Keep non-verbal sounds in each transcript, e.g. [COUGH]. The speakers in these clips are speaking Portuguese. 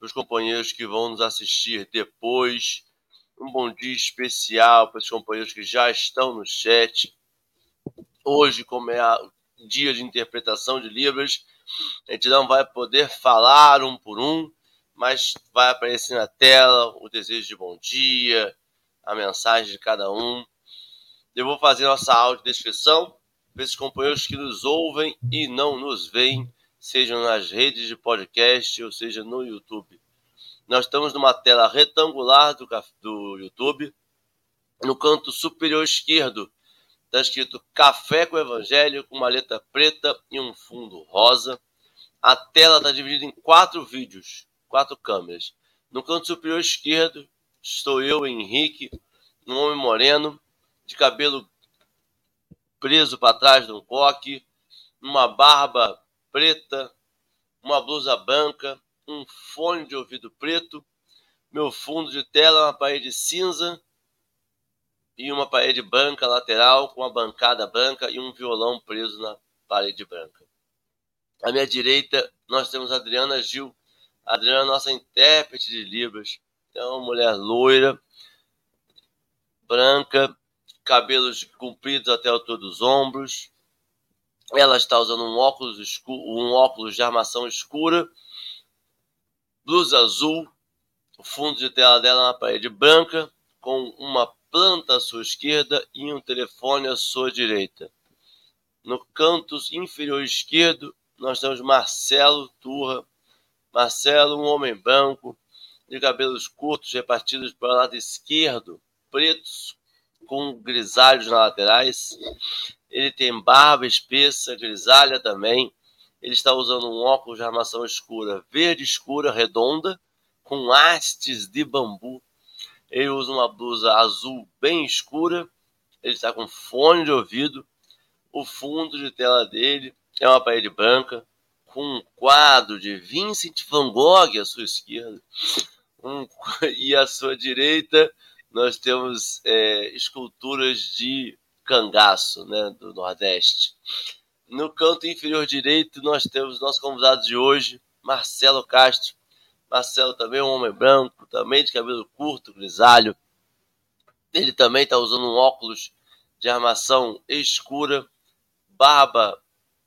os companheiros que vão nos assistir depois. Um bom dia especial para os companheiros que já estão no chat. Hoje, como é dia de interpretação de Libras, a gente não vai poder falar um por um, mas vai aparecer na tela o desejo de bom dia, a mensagem de cada um. Eu vou fazer nossa audiodescrição para esses companheiros que nos ouvem e não nos veem, sejam nas redes de podcast ou seja no YouTube. Nós estamos numa tela retangular do, do YouTube. No canto superior esquerdo está escrito Café com Evangelho, com uma letra preta e um fundo rosa. A tela está dividida em quatro vídeos, quatro câmeras. No canto superior esquerdo estou eu, Henrique, um homem moreno, de cabelo preso para trás de um coque, uma barba preta, uma blusa branca, um fone de ouvido preto, meu fundo de tela é uma parede cinza e uma parede branca lateral com uma bancada branca e um violão preso na parede branca. À minha direita, nós temos a Adriana Gil. A Adriana é nossa intérprete de Libras. É uma mulher loira, branca, cabelos compridos até a altura dos ombros. Ela está usando um óculos, escuro, um óculos de armação escura, blusa azul, o fundo de tela dela uma parede branca, com uma planta à sua esquerda e um telefone à sua direita. No canto inferior esquerdo, nós temos Marcelo Turra. Marcelo, um homem branco, de cabelos curtos repartidos para o lado esquerdo, pretos com grisalhos nas laterais. Ele tem barba espessa, grisalha também. Ele está usando um óculos de armação escura, verde escura, redonda, com hastes de bambu. Ele usa uma blusa azul bem escura. Ele está com fone de ouvido. O fundo de tela dele é uma parede branca, com um quadro de Vincent van Gogh à sua esquerda. Um, [LAUGHS] e à sua direita nós temos é, esculturas de cangaço, né, do Nordeste. No canto inferior direito, nós temos nosso convidado de hoje, Marcelo Castro. Marcelo também é um homem branco, também de cabelo curto, grisalho. Ele também está usando um óculos de armação escura, barba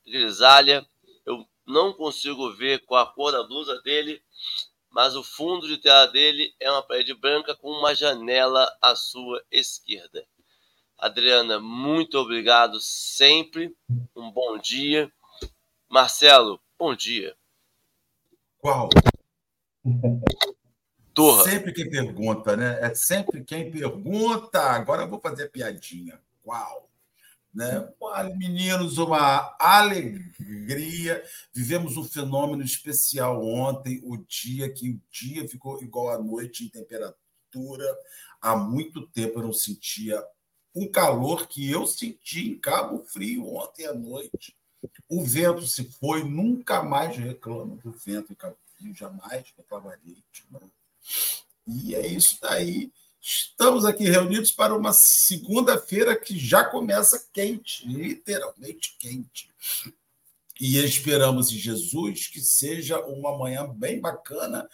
grisalha. Eu não consigo ver com a cor da blusa dele, mas o fundo de tela dele é uma parede branca com uma janela à sua esquerda. Adriana, muito obrigado sempre. Um bom dia. Marcelo, bom dia. Qual? Torra. Sempre quem pergunta, né? É sempre quem pergunta. Agora eu vou fazer piadinha. Qual? Né? Meninos, uma alegria. Vivemos um fenômeno especial ontem, o dia que o dia ficou igual à noite em temperatura. Há muito tempo eu não sentia um calor que eu senti em Cabo Frio ontem à noite. O vento se foi, nunca mais reclamo do vento em Cabo Frio, jamais reclamarei. E é isso daí. Estamos aqui reunidos para uma segunda-feira que já começa quente, literalmente quente. E esperamos em Jesus que seja uma manhã bem bacana.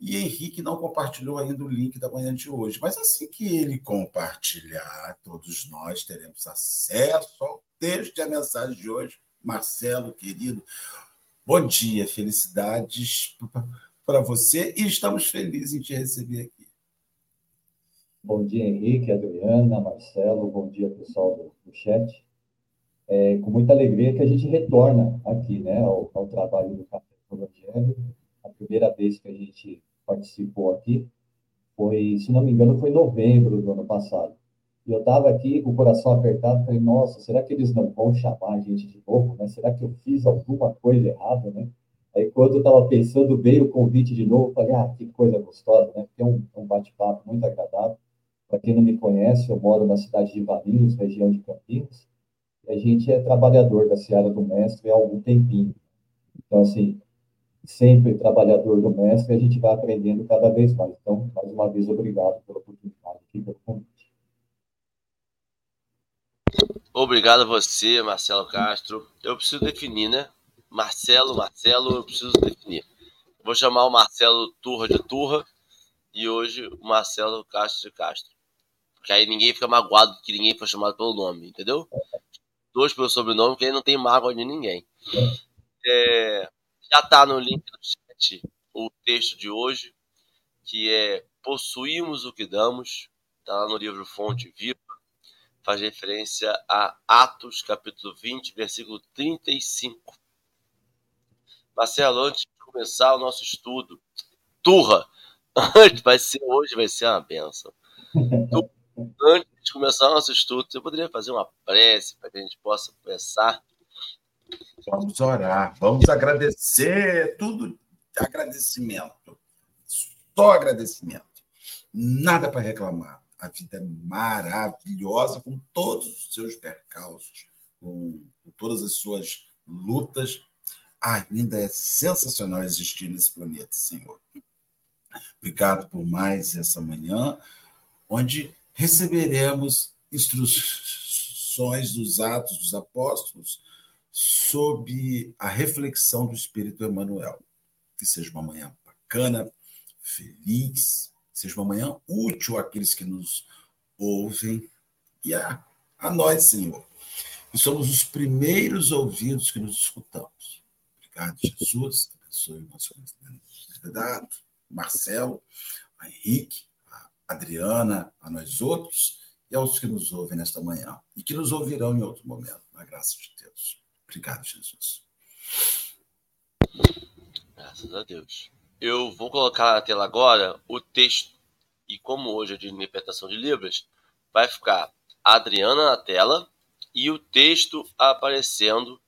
E Henrique não compartilhou ainda o link da manhã de hoje. Mas assim que ele compartilhar, todos nós teremos acesso ao texto e à mensagem de hoje. Marcelo, querido, bom dia, felicidades para você e estamos felizes em te receber aqui. Bom dia, Henrique, Adriana, Marcelo, bom dia, pessoal do, do chat. É com muita alegria que a gente retorna aqui, né, ao, ao trabalho do Café Evangelho. Primeira vez que a gente participou aqui foi, se não me engano, foi em novembro do ano passado. E eu estava aqui com o coração apertado, falei, nossa, será que eles não vão chamar a gente de novo, né? Será que eu fiz alguma coisa errada, né? Aí, quando eu estava pensando, veio o convite de novo, falei, ah, que coisa gostosa, né? Porque é um, um bate-papo muito agradável. Para quem não me conhece, eu moro na cidade de Valinhos, região de Campinas, e a gente é trabalhador da Seara do Mestre há algum tempinho. Então, assim, sempre trabalhador do Mestre, a gente vai aprendendo cada vez mais. Então, mais uma vez, obrigado pela oportunidade aqui, pelo convite. Obrigado a você, Marcelo Castro. Eu preciso definir, né? Marcelo, Marcelo, eu preciso definir. Vou chamar o Marcelo Turra de Turra e hoje o Marcelo Castro de Castro. Porque aí ninguém fica magoado que ninguém foi chamado pelo nome, entendeu? Dois pelo sobrenome, que aí não tem mágoa de ninguém. É, já está no link do chat o texto de hoje, que é Possuímos o que damos, está lá no livro Fonte Viva faz referência a Atos, capítulo 20, versículo 35. Marcelo, antes de começar o nosso estudo, turra, antes, vai ser hoje, vai ser uma benção. antes de começar o nosso estudo, você poderia fazer uma prece para que a gente possa começar? Vamos orar, vamos agradecer, tudo agradecimento, só agradecimento, nada para reclamar a vida é maravilhosa, com todos os seus percalços, com, com todas as suas lutas. ainda é sensacional existir nesse planeta, Senhor. Obrigado por mais essa manhã, onde receberemos instruções dos Atos dos Apóstolos sob a reflexão do Espírito Emmanuel. Que seja uma manhã bacana, feliz, seja uma manhã útil àqueles que nos ouvem e a, a nós, Senhor. E somos os primeiros ouvidos que nos escutamos. Obrigado, Jesus. Abençoe o nosso convidado, Marcelo, a Henrique, a Adriana, a nós outros e aos que nos ouvem nesta manhã e que nos ouvirão em outro momento, na graça de Deus. Obrigado, Jesus. Graças a Deus. Eu vou colocar na tela agora o texto, e como hoje é de interpretação de Libras, vai ficar a Adriana na tela e o texto aparecendo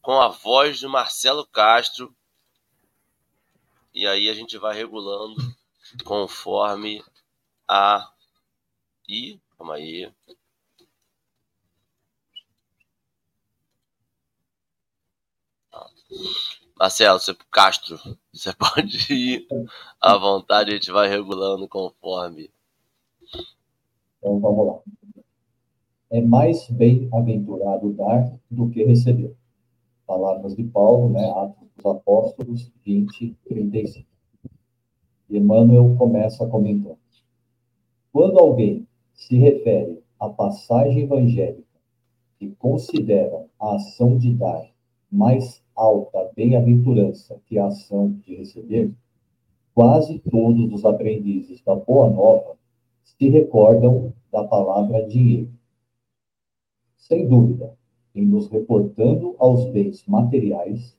com a voz de Marcelo Castro. E aí a gente vai regulando conforme a. Ih, calma aí. Marcelo, você, Castro, você [LAUGHS] pode ir à vontade, a gente vai regulando conforme. Então vamos lá. É mais bem-aventurado dar do que receber. Palavras de Paulo, né? Atos dos Apóstolos 20, 35. E Emmanuel começa comentando. Quando alguém se refere à passagem evangélica que considera a ação de dar mais alta bem-aventurança que a ação de receber, quase todos os aprendizes da Boa Nova se recordam da palavra dinheiro. Sem dúvida, em nos reportando aos bens materiais,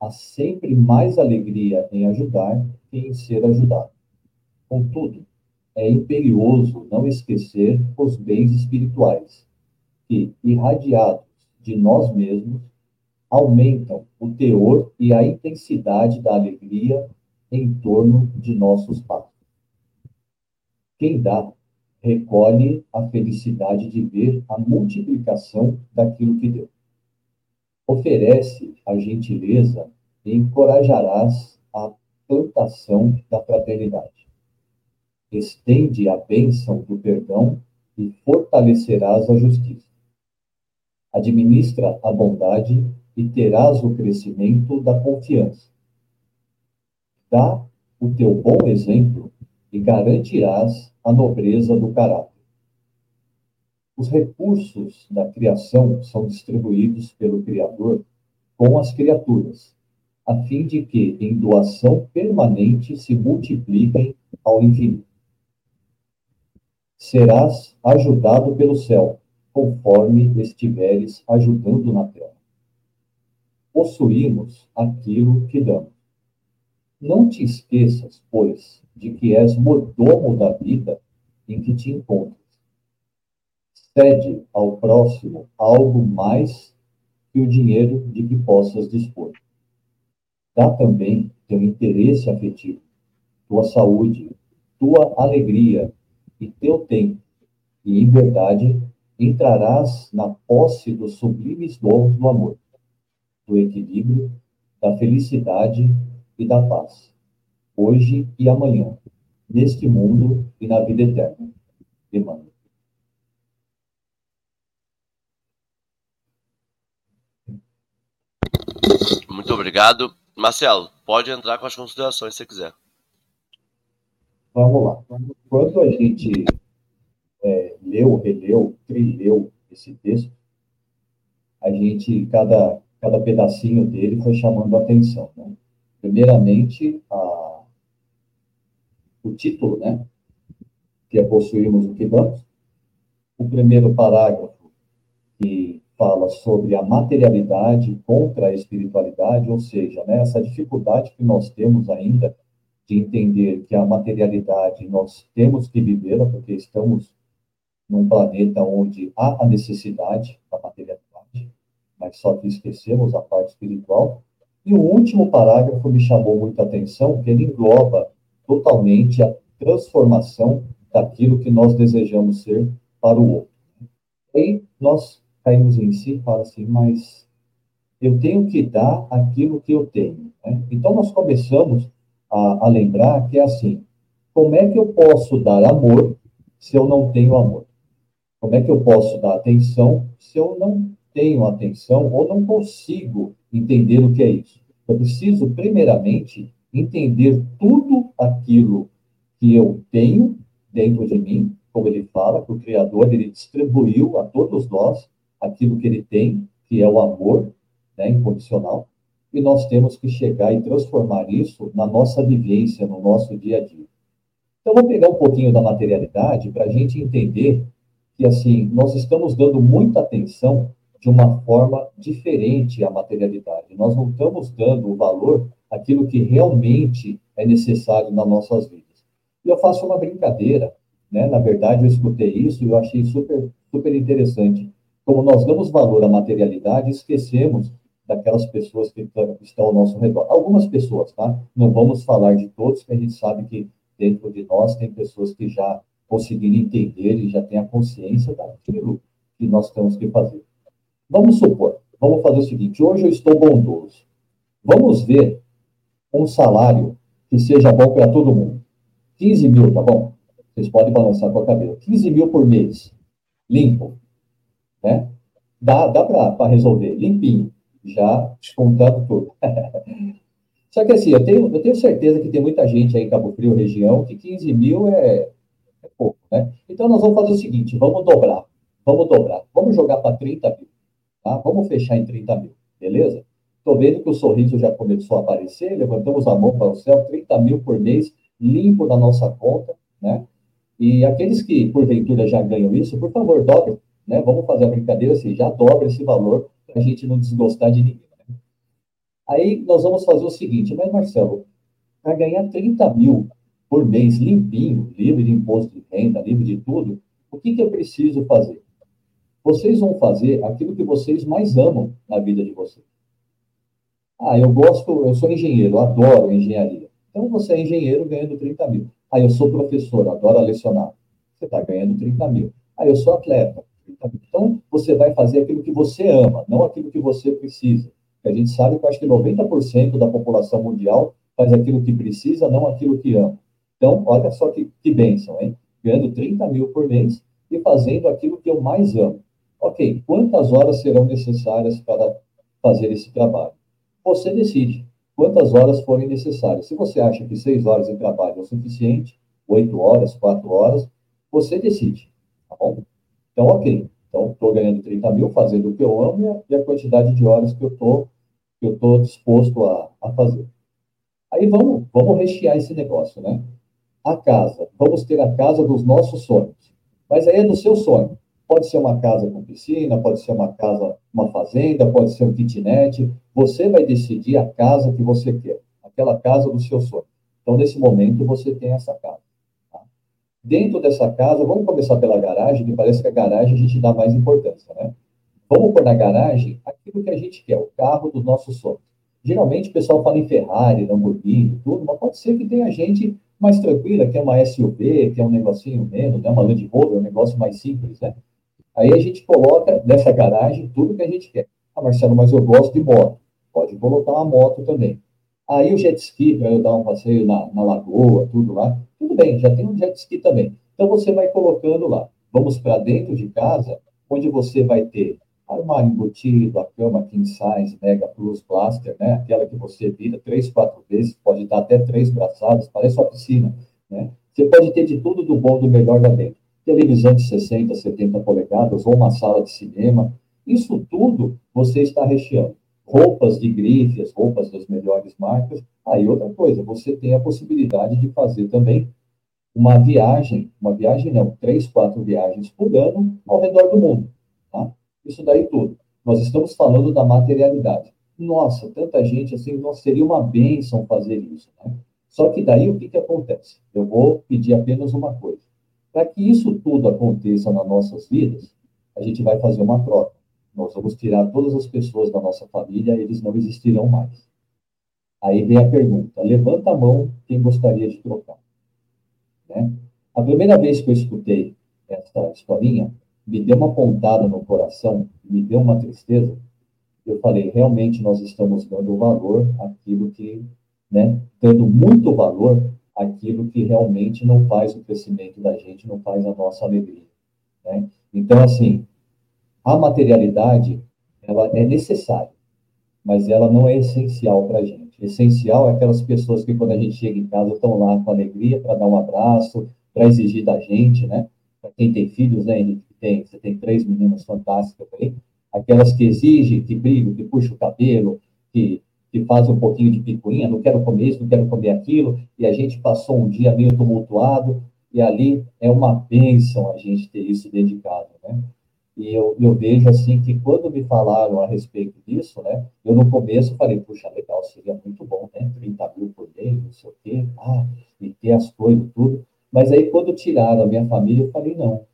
há sempre mais alegria em ajudar que em ser ajudado. Contudo, é imperioso não esquecer os bens espirituais, que, irradiados de nós mesmos, aumentam o teor e a intensidade da alegria em torno de nossos passos. Quem dá, recolhe a felicidade de ver a multiplicação daquilo que deu. Oferece a gentileza e encorajarás a plantação da fraternidade. Estende a bênção do perdão e fortalecerás a justiça. Administra a bondade e terás o crescimento da confiança. Dá o teu bom exemplo e garantirás a nobreza do caráter. Os recursos da criação são distribuídos pelo Criador com as criaturas, a fim de que, em doação permanente, se multipliquem ao infinito. Serás ajudado pelo céu, conforme estiveres ajudando na terra possuímos aquilo que damos. Não te esqueças, pois, de que és mordomo da vida em que te encontras. Cede ao próximo algo mais que o dinheiro de que possas dispor. Dá também teu interesse afetivo, tua saúde, tua alegria e teu tempo, e em verdade entrarás na posse dos sublimes dons do amor do equilíbrio, da felicidade e da paz, hoje e amanhã, neste mundo e na vida eterna. Emmanuel. Muito obrigado. Marcelo, pode entrar com as considerações se quiser. Vamos lá. Quando a gente é, leu, releu, trilheu esse texto, a gente, cada cada pedacinho dele foi chamando a atenção. Né? Primeiramente, a, o título, né? que é Possuímos o que damos. O primeiro parágrafo, que fala sobre a materialidade contra a espiritualidade, ou seja, né, essa dificuldade que nós temos ainda de entender que a materialidade nós temos que vivê-la, porque estamos num planeta onde há a necessidade da materialidade, mas só que esquecemos a parte espiritual. E o último parágrafo me chamou muita atenção, que ele engloba totalmente a transformação daquilo que nós desejamos ser para o outro. Aí nós caímos em si e fala assim, mas eu tenho que dar aquilo que eu tenho. Né? Então nós começamos a, a lembrar que é assim, como é que eu posso dar amor se eu não tenho amor? Como é que eu posso dar atenção se eu não tenho atenção ou não consigo entender o que é isso? Eu preciso, primeiramente, entender tudo aquilo que eu tenho dentro de mim, como ele fala, que o Criador ele distribuiu a todos nós aquilo que ele tem, que é o amor né, incondicional, e nós temos que chegar e transformar isso na nossa vivência, no nosso dia a dia. Então, vou pegar um pouquinho da materialidade para a gente entender que, assim, nós estamos dando muita atenção de uma forma diferente à materialidade. Nós não estamos dando o valor àquilo que realmente é necessário nas nossas vidas. E eu faço uma brincadeira, né? Na verdade, eu escutei isso e eu achei super, super interessante. Como nós damos valor à materialidade, esquecemos daquelas pessoas que estão ao nosso redor. Algumas pessoas, tá? Não vamos falar de todos, que a gente sabe que dentro de nós tem pessoas que já conseguiram entender e já têm a consciência daquilo que nós temos que fazer. Vamos supor, vamos fazer o seguinte: hoje eu estou bondoso. Vamos ver um salário que seja bom para todo mundo. 15 mil, tá bom? Vocês podem balançar com a cabeça. 15 mil por mês, limpo. Né? Dá, dá para resolver, limpinho, já descontando tudo. [LAUGHS] Só que assim, eu tenho, eu tenho certeza que tem muita gente aí em Cabo Frio, região, que 15 mil é, é pouco, né? Então nós vamos fazer o seguinte, vamos dobrar, vamos dobrar, vamos jogar para 30 mil, tá? Vamos fechar em 30 mil, beleza? Estou vendo que o sorriso já começou a aparecer, levantamos a mão para o céu, 30 mil por mês, limpo da nossa conta, né? E aqueles que, porventura, já ganham isso, por favor, dobre, né? Vamos fazer a brincadeira assim, já dobra esse valor para a gente não desgostar de ninguém. Né? Aí nós vamos fazer o seguinte, mas Marcelo, para ganhar 30 mil por mês limpinho, livre de imposto de renda, livre de tudo, o que, que eu preciso fazer? Vocês vão fazer aquilo que vocês mais amam na vida de vocês. Ah, eu gosto, eu sou engenheiro, adoro engenharia. Então, você é engenheiro ganhando 30 mil. Aí, eu sou professor, adoro lecionar. Você está ganhando 30 mil. Aí, eu sou atleta. Então, você vai fazer aquilo que você ama, não aquilo que você precisa. a gente sabe que acho que 90% da população mundial faz aquilo que precisa, não aquilo que ama. Então, olha só que, que bênção, hein? Ganhando 30 mil por mês e fazendo aquilo que eu mais amo. Ok, quantas horas serão necessárias para fazer esse trabalho? Você decide quantas horas forem necessárias. Se você acha que seis horas de trabalho é o suficiente, oito horas, quatro horas, você decide, tá bom? Então, ok. Então, estou ganhando 30 mil, fazendo o que eu amo e a quantidade de horas que eu estou que eu tô disposto a, a fazer. Aí vamos, vamos rechear esse negócio, né? A casa. Vamos ter a casa dos nossos sonhos. Mas aí é do seu sonho. Pode ser uma casa com piscina, pode ser uma casa, uma fazenda, pode ser um kitnet. Você vai decidir a casa que você quer, aquela casa do seu sonho. Então, nesse momento, você tem essa casa. Tá? Dentro dessa casa, vamos começar pela garagem, que parece que a garagem a gente dá mais importância, né? Vamos pôr na garagem aquilo que a gente quer, o carro dos nossos sonhos. Geralmente o pessoal fala em Ferrari, Lamborghini, tudo, mas pode ser que tenha gente mais tranquila, que é uma SUV, que é um negocinho menos, né? uma Land Rover, um negócio mais simples, né? Aí a gente coloca nessa garagem tudo que a gente quer. Ah, Marcelo, mas eu gosto de moto. Pode colocar uma moto também. Aí o jet ski, para eu dar um passeio na, na lagoa, tudo lá. Tudo bem, já tem um jet ski também. Então você vai colocando lá. Vamos para dentro de casa, onde você vai ter armário embutido, a cama king size, mega plus blaster, né? Aquela que você vira três, quatro vezes, pode dar até três braçadas, parece uma piscina, né? Você pode ter de tudo do bom, do melhor lá dentro. Televisão de 60, 70 polegadas, ou uma sala de cinema. Isso tudo você está recheando. Roupas de grife, as roupas das melhores marcas. Aí outra coisa, você tem a possibilidade de fazer também uma viagem, uma viagem não, três, quatro viagens por ano ao redor do mundo. Tá? Isso daí tudo. Nós estamos falando da materialidade. Nossa, tanta gente assim, nossa, seria uma bênção fazer isso. Né? Só que daí o que, que acontece? Eu vou pedir apenas uma coisa. Para que isso tudo aconteça nas nossas vidas, a gente vai fazer uma troca. Nós vamos tirar todas as pessoas da nossa família, eles não existirão mais. Aí vem a pergunta: levanta a mão quem gostaria de trocar. Né? A primeira vez que eu escutei essa historinha, me deu uma pontada no coração, me deu uma tristeza. Eu falei, realmente nós estamos dando valor àquilo que, né, dando muito valor àquilo que realmente não faz o crescimento da gente, não faz a nossa alegria. Né? Então, assim, a materialidade, ela é necessária, mas ela não é essencial para a gente. Essencial é aquelas pessoas que, quando a gente chega em casa, estão lá com alegria para dar um abraço, para exigir da gente, né? Para quem tem filhos, né, Henrique? Tem, você tem três meninas fantásticas aí. Aquelas que exigem, que brigam, que puxam o cabelo, que, que fazem um pouquinho de picuinha, não quero comer isso, não quero comer aquilo, e a gente passou um dia meio tumultuado, e ali é uma bênção a gente ter isso dedicado, né? E eu, eu vejo assim que quando me falaram a respeito disso, né, eu no começo falei, puxa, legal, seria muito bom, né, 30 mil por mês, não sei o quê, ah, e ter as coisas, tudo. Mas aí quando tiraram a minha família, eu falei, não,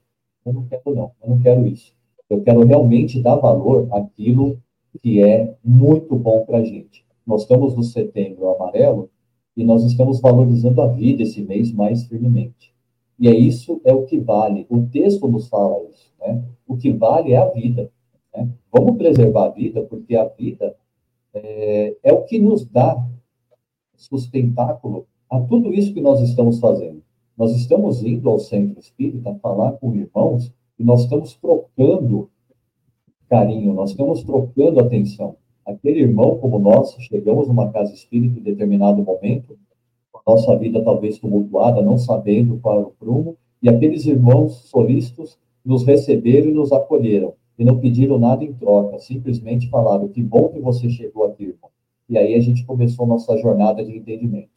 eu não quero não, eu não quero isso. Eu quero realmente dar valor àquilo que é muito bom para a gente. Nós estamos no setembro amarelo e nós estamos valorizando a vida esse mês mais firmemente. E é isso é o que vale. O texto nos fala isso. Né? O que vale é a vida. Né? Vamos preservar a vida, porque a vida é, é o que nos dá sustentáculo a tudo isso que nós estamos fazendo. Nós estamos indo ao centro espírita falar com irmãos e nós estamos trocando carinho, nós estamos trocando atenção. Aquele irmão, como nós, chegamos numa casa espírita em determinado momento, nossa vida talvez tumultuada, não sabendo qual era o prumo, e aqueles irmãos solistas nos receberam e nos acolheram, e não pediram nada em troca, simplesmente falaram, que bom que você chegou aqui, irmão. E aí a gente começou nossa jornada de entendimento.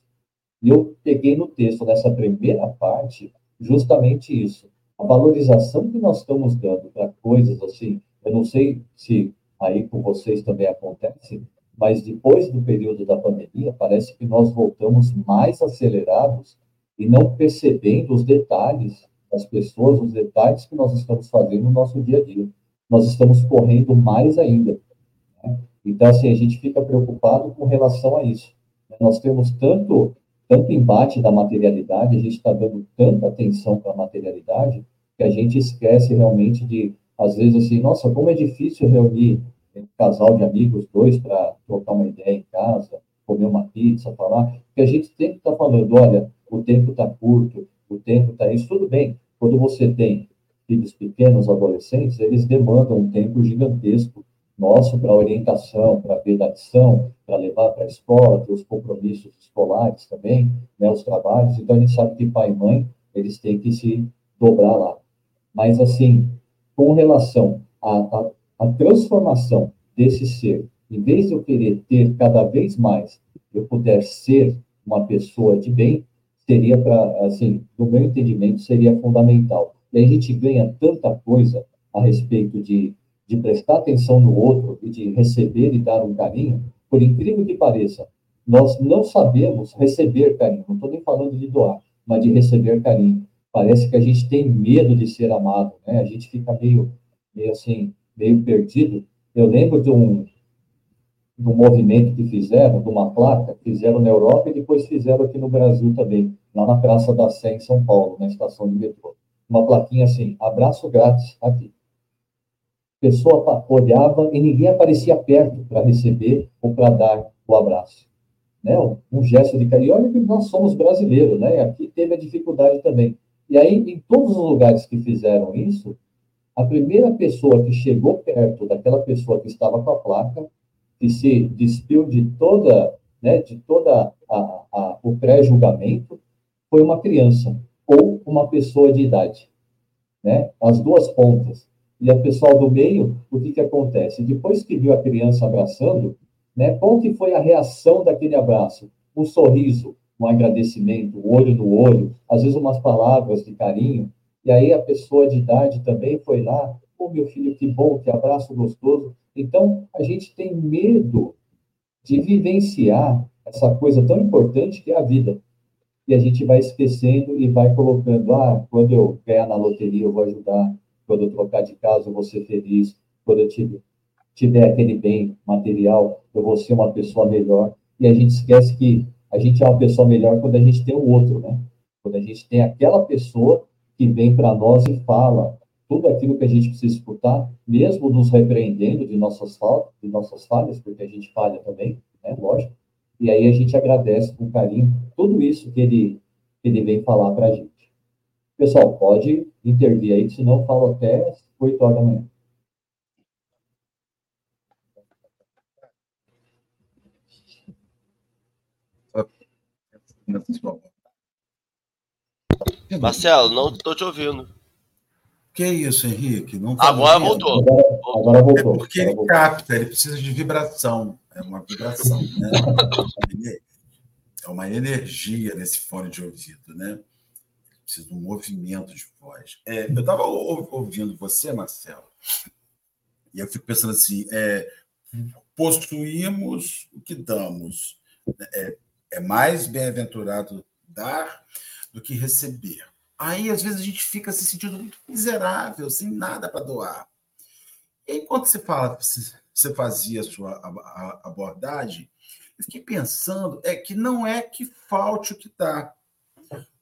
E eu peguei no texto, nessa primeira parte, justamente isso. A valorização que nós estamos dando para coisas assim, eu não sei se aí com vocês também acontece, mas depois do período da pandemia, parece que nós voltamos mais acelerados e não percebendo os detalhes das pessoas, os detalhes que nós estamos fazendo no nosso dia a dia. Nós estamos correndo mais ainda. Né? Então, assim, a gente fica preocupado com relação a isso. Nós temos tanto, tanto embate da materialidade, a gente está dando tanta atenção para a materialidade, que a gente esquece realmente de, às vezes, assim, nossa, como é difícil reunir um casal de amigos, dois, para trocar uma ideia em casa, comer uma pizza, falar, que a gente sempre está falando, olha, o tempo está curto, o tempo está isso, tudo bem. Quando você tem filhos pequenos, adolescentes, eles demandam um tempo gigantesco nosso para orientação, para ver da lição, para levar para a escola, ter os compromissos escolares também, né, os trabalhos. Então, a gente sabe que pai e mãe, eles têm que se dobrar lá. Mas, assim, com relação a, a a transformação desse ser, em vez de eu querer ter cada vez mais, eu puder ser uma pessoa de bem, seria para, assim, no meu entendimento, seria fundamental. E a gente ganha tanta coisa a respeito de, de prestar atenção no outro e de receber e dar um carinho, por incrível que pareça, nós não sabemos receber carinho, não estou nem falando de doar, mas de receber carinho. Parece que a gente tem medo de ser amado, né? A gente fica meio, meio assim, meio perdido. Eu lembro de um, de um movimento que fizeram, de uma placa, fizeram na Europa e depois fizeram aqui no Brasil também, lá na Praça da Sé, em São Paulo, na estação de metrô. Uma plaquinha assim, abraço grátis aqui. A pessoa olhava e ninguém aparecia perto para receber ou para dar o abraço. Né? Um gesto de carinho. Olha que nós somos brasileiros, né? Aqui teve a dificuldade também. E aí, em todos os lugares que fizeram isso, a primeira pessoa que chegou perto daquela pessoa que estava com a placa, que se despiu de toda, né, de toda a, a, o pré-julgamento, foi uma criança ou uma pessoa de idade, né? As duas pontas. E a pessoal do meio, o que que acontece? Depois que viu a criança abraçando, né? Qual que foi a reação daquele abraço? Um sorriso, um agradecimento, um olho no olho, às vezes umas palavras de carinho. E aí a pessoa de idade também foi lá, pô, meu filho, que bom, que abraço gostoso. Então, a gente tem medo de vivenciar essa coisa tão importante que é a vida. E a gente vai esquecendo e vai colocando, ah, quando eu ganhar na loteria eu vou ajudar, quando eu trocar de casa eu vou ser feliz, quando eu tiver, tiver aquele bem material eu vou ser uma pessoa melhor. E a gente esquece que a gente é uma pessoa melhor quando a gente tem o outro, né? Quando a gente tem aquela pessoa que vem para nós e fala tudo aquilo que a gente precisa escutar, mesmo nos repreendendo de nossas faltas, de nossas falhas, porque a gente falha também, né? Lógico. E aí a gente agradece com carinho tudo isso que ele, que ele vem falar para a gente. Pessoal, pode intervir aí, senão eu falo até 8 horas da manhã. Marcelo, não estou te ouvindo. Que isso, Henrique? Não tá agora voltou. Agora, agora voltou. É porque ele capta, ele precisa de vibração. É uma vibração, né? é uma energia nesse fone de ouvido, né? Precisa de um movimento de voz. É, eu estava ouvindo você, Marcelo, e eu fico pensando assim: é, possuímos o que damos. É, é mais bem-aventurado dar do que receber. Aí, às vezes, a gente fica se sentindo muito miserável, sem nada para doar. Enquanto você fala, você fazia a sua abordagem, eu fiquei pensando é que não é que falte o que está.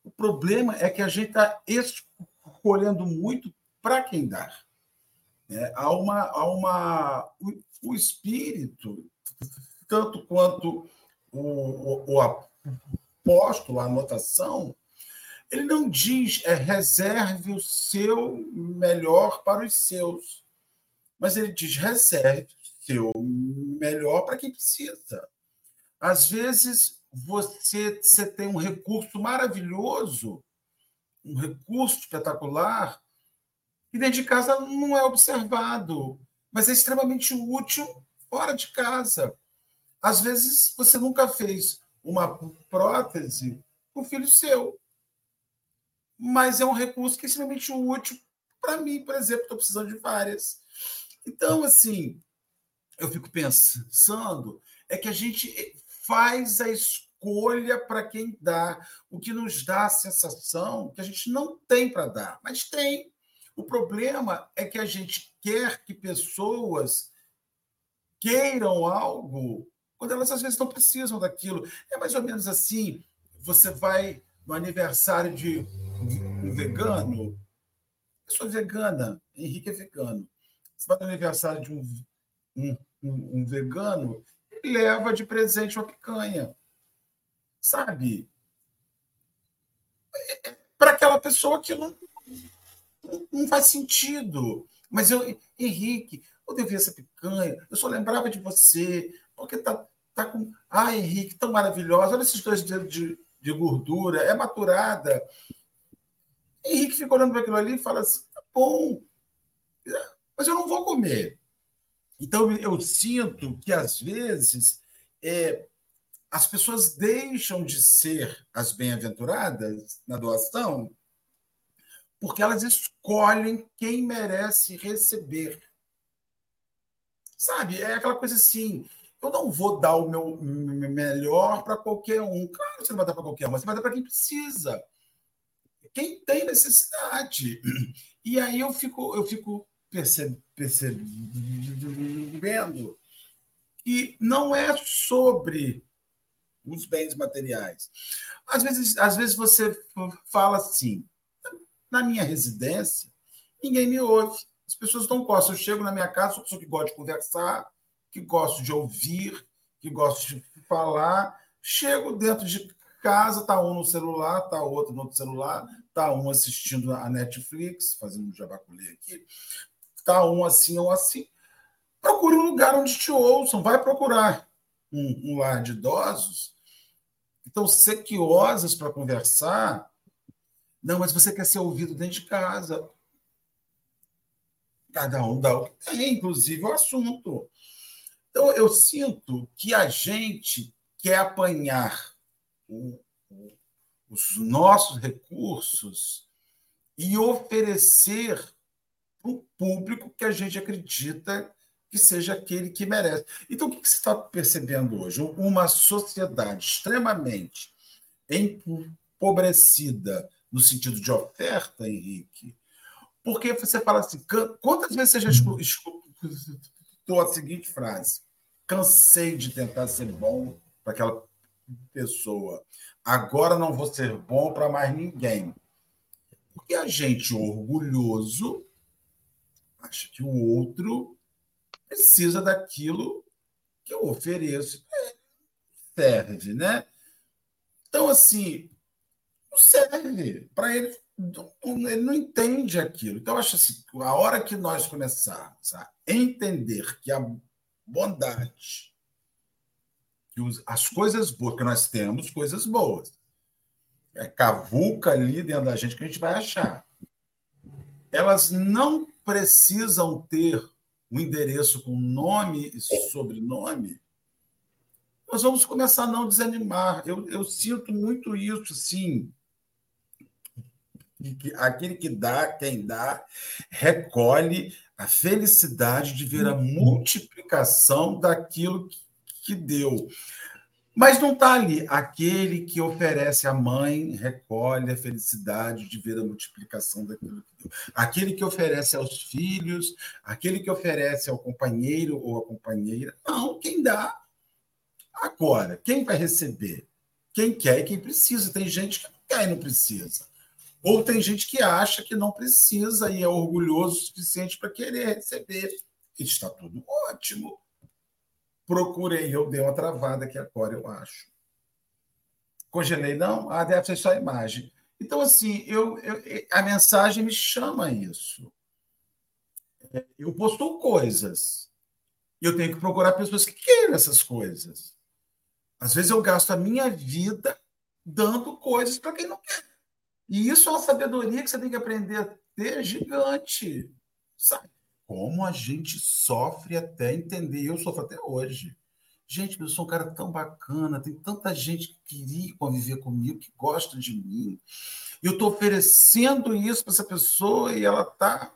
O problema é que a gente está escolhendo muito para quem dar. É, há uma, há uma o, o espírito, tanto quanto o, o, o apóstolo, a anotação, ele não diz é, reserve o seu melhor para os seus, mas ele diz reserve o seu melhor para quem precisa. Às vezes você, você tem um recurso maravilhoso, um recurso espetacular, e dentro de casa não é observado, mas é extremamente útil fora de casa. Às vezes você nunca fez uma prótese com o filho seu, mas é um recurso que é extremamente útil para mim, por exemplo, estou precisando de várias. Então, assim, eu fico pensando é que a gente faz a escolha para quem dá, o que nos dá a sensação que a gente não tem para dar, mas tem. O problema é que a gente quer que pessoas queiram algo quando elas às vezes não precisam daquilo. É mais ou menos assim: você vai no aniversário de vegano. Eu sou vegana, Henrique é vegano. Você vai no aniversário de um, um, um, um vegano e leva de presente uma picanha. Sabe? É, é Para aquela pessoa que não, não, não faz sentido. Mas eu, Henrique, eu devia essa picanha, eu só lembrava de você, porque tá, tá com. Ah, Henrique, tão maravilhosa. Olha esses dois dedos de, de gordura, é maturada. Henrique fica olhando para aquilo ali e fala assim: tá bom, mas eu não vou comer. Então, eu sinto que, às vezes, é, as pessoas deixam de ser as bem-aventuradas na doação porque elas escolhem quem merece receber. Sabe? É aquela coisa assim: eu não vou dar o meu melhor para qualquer um. Claro que você não vai dar para qualquer um, mas você vai dar para quem precisa. Quem tem necessidade. E aí eu fico, eu fico percebendo que não é sobre os bens materiais. Às vezes, às vezes você fala assim: na minha residência, ninguém me ouve. As pessoas não gostam. Eu chego na minha casa, sou pessoa que gosta de conversar, que gosto de ouvir, que gosto de falar. Chego dentro de casa, tá um no celular, tá outro no outro celular, está um assistindo a Netflix, fazendo um jabaculê aqui, está um assim ou assim. Procure um lugar onde te ouçam, vai procurar um, um lar de idosos. Então, sequiosas para conversar. Não, mas você quer ser ouvido dentro de casa. Cada um dá o que tem, inclusive o assunto. Então, eu sinto que a gente quer apanhar o, o, os nossos recursos e oferecer para o público que a gente acredita que seja aquele que merece. Então, o que você está percebendo hoje? Uma sociedade extremamente empobrecida no sentido de oferta, Henrique, porque você fala assim, quantas vezes você já escutou a seguinte frase? Cansei de tentar ser bom para aquela pessoa. Agora não vou ser bom para mais ninguém. Porque a gente orgulhoso acha que o outro precisa daquilo que eu ofereço. É, serve, né? Então, assim, não serve. Para ele, ele não entende aquilo. Então, acho assim, a hora que nós começarmos a entender que a bondade, que as coisas boas, que nós temos coisas boas, é cavuca ali dentro da gente que a gente vai achar. Elas não precisam ter um endereço com nome e sobrenome, nós vamos começar a não desanimar. Eu, eu sinto muito isso, sim. Aquele que dá, quem dá, recolhe a felicidade de ver a multiplicação daquilo que, que deu. Mas não está ali. Aquele que oferece à mãe recolhe a felicidade de ver a multiplicação daquilo que deu. Aquele que oferece aos filhos, aquele que oferece ao companheiro ou à companheira. Não, quem dá. Agora, quem vai receber? Quem quer e quem precisa. Tem gente que não quer e não precisa. Ou tem gente que acha que não precisa e é orgulhoso o suficiente para querer receber. Está tudo ótimo procurei, eu dei uma travada aqui agora, eu acho. Congelei, não? Ah, deve ser só a imagem. Então, assim, eu, eu, a mensagem me chama isso. Eu posto coisas. Eu tenho que procurar pessoas que queiram essas coisas. Às vezes eu gasto a minha vida dando coisas para quem não quer. E isso é uma sabedoria que você tem que aprender a ter gigante. Sabe? Como a gente sofre até entender, eu sofro até hoje. Gente, eu sou um cara tão bacana, tem tanta gente que queria conviver comigo, que gosta de mim. Eu estou oferecendo isso para essa pessoa e ela está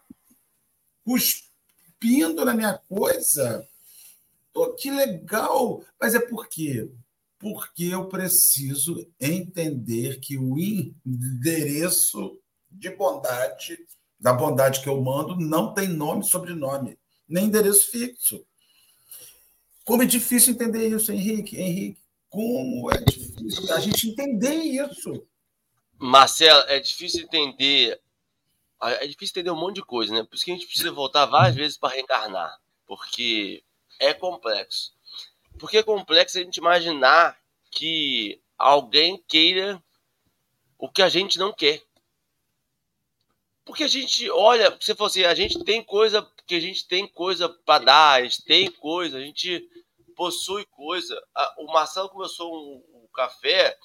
cuspindo na minha coisa. Oh, que legal! Mas é por quê? Porque eu preciso entender que o endereço de bondade da bondade que eu mando não tem nome, sobrenome, nem endereço fixo. Como é difícil entender isso, Henrique. Henrique, como é difícil a gente entender isso. Marcelo, é difícil entender. É difícil entender um monte de coisa, né? Por isso que a gente precisa voltar várias vezes para reencarnar. Porque é complexo. Porque é complexo a gente imaginar que alguém queira o que a gente não quer. Porque a gente olha, se fosse, a gente tem coisa, que a gente tem coisa para dar, a gente tem coisa, a gente possui coisa. O Marcelo começou um, um café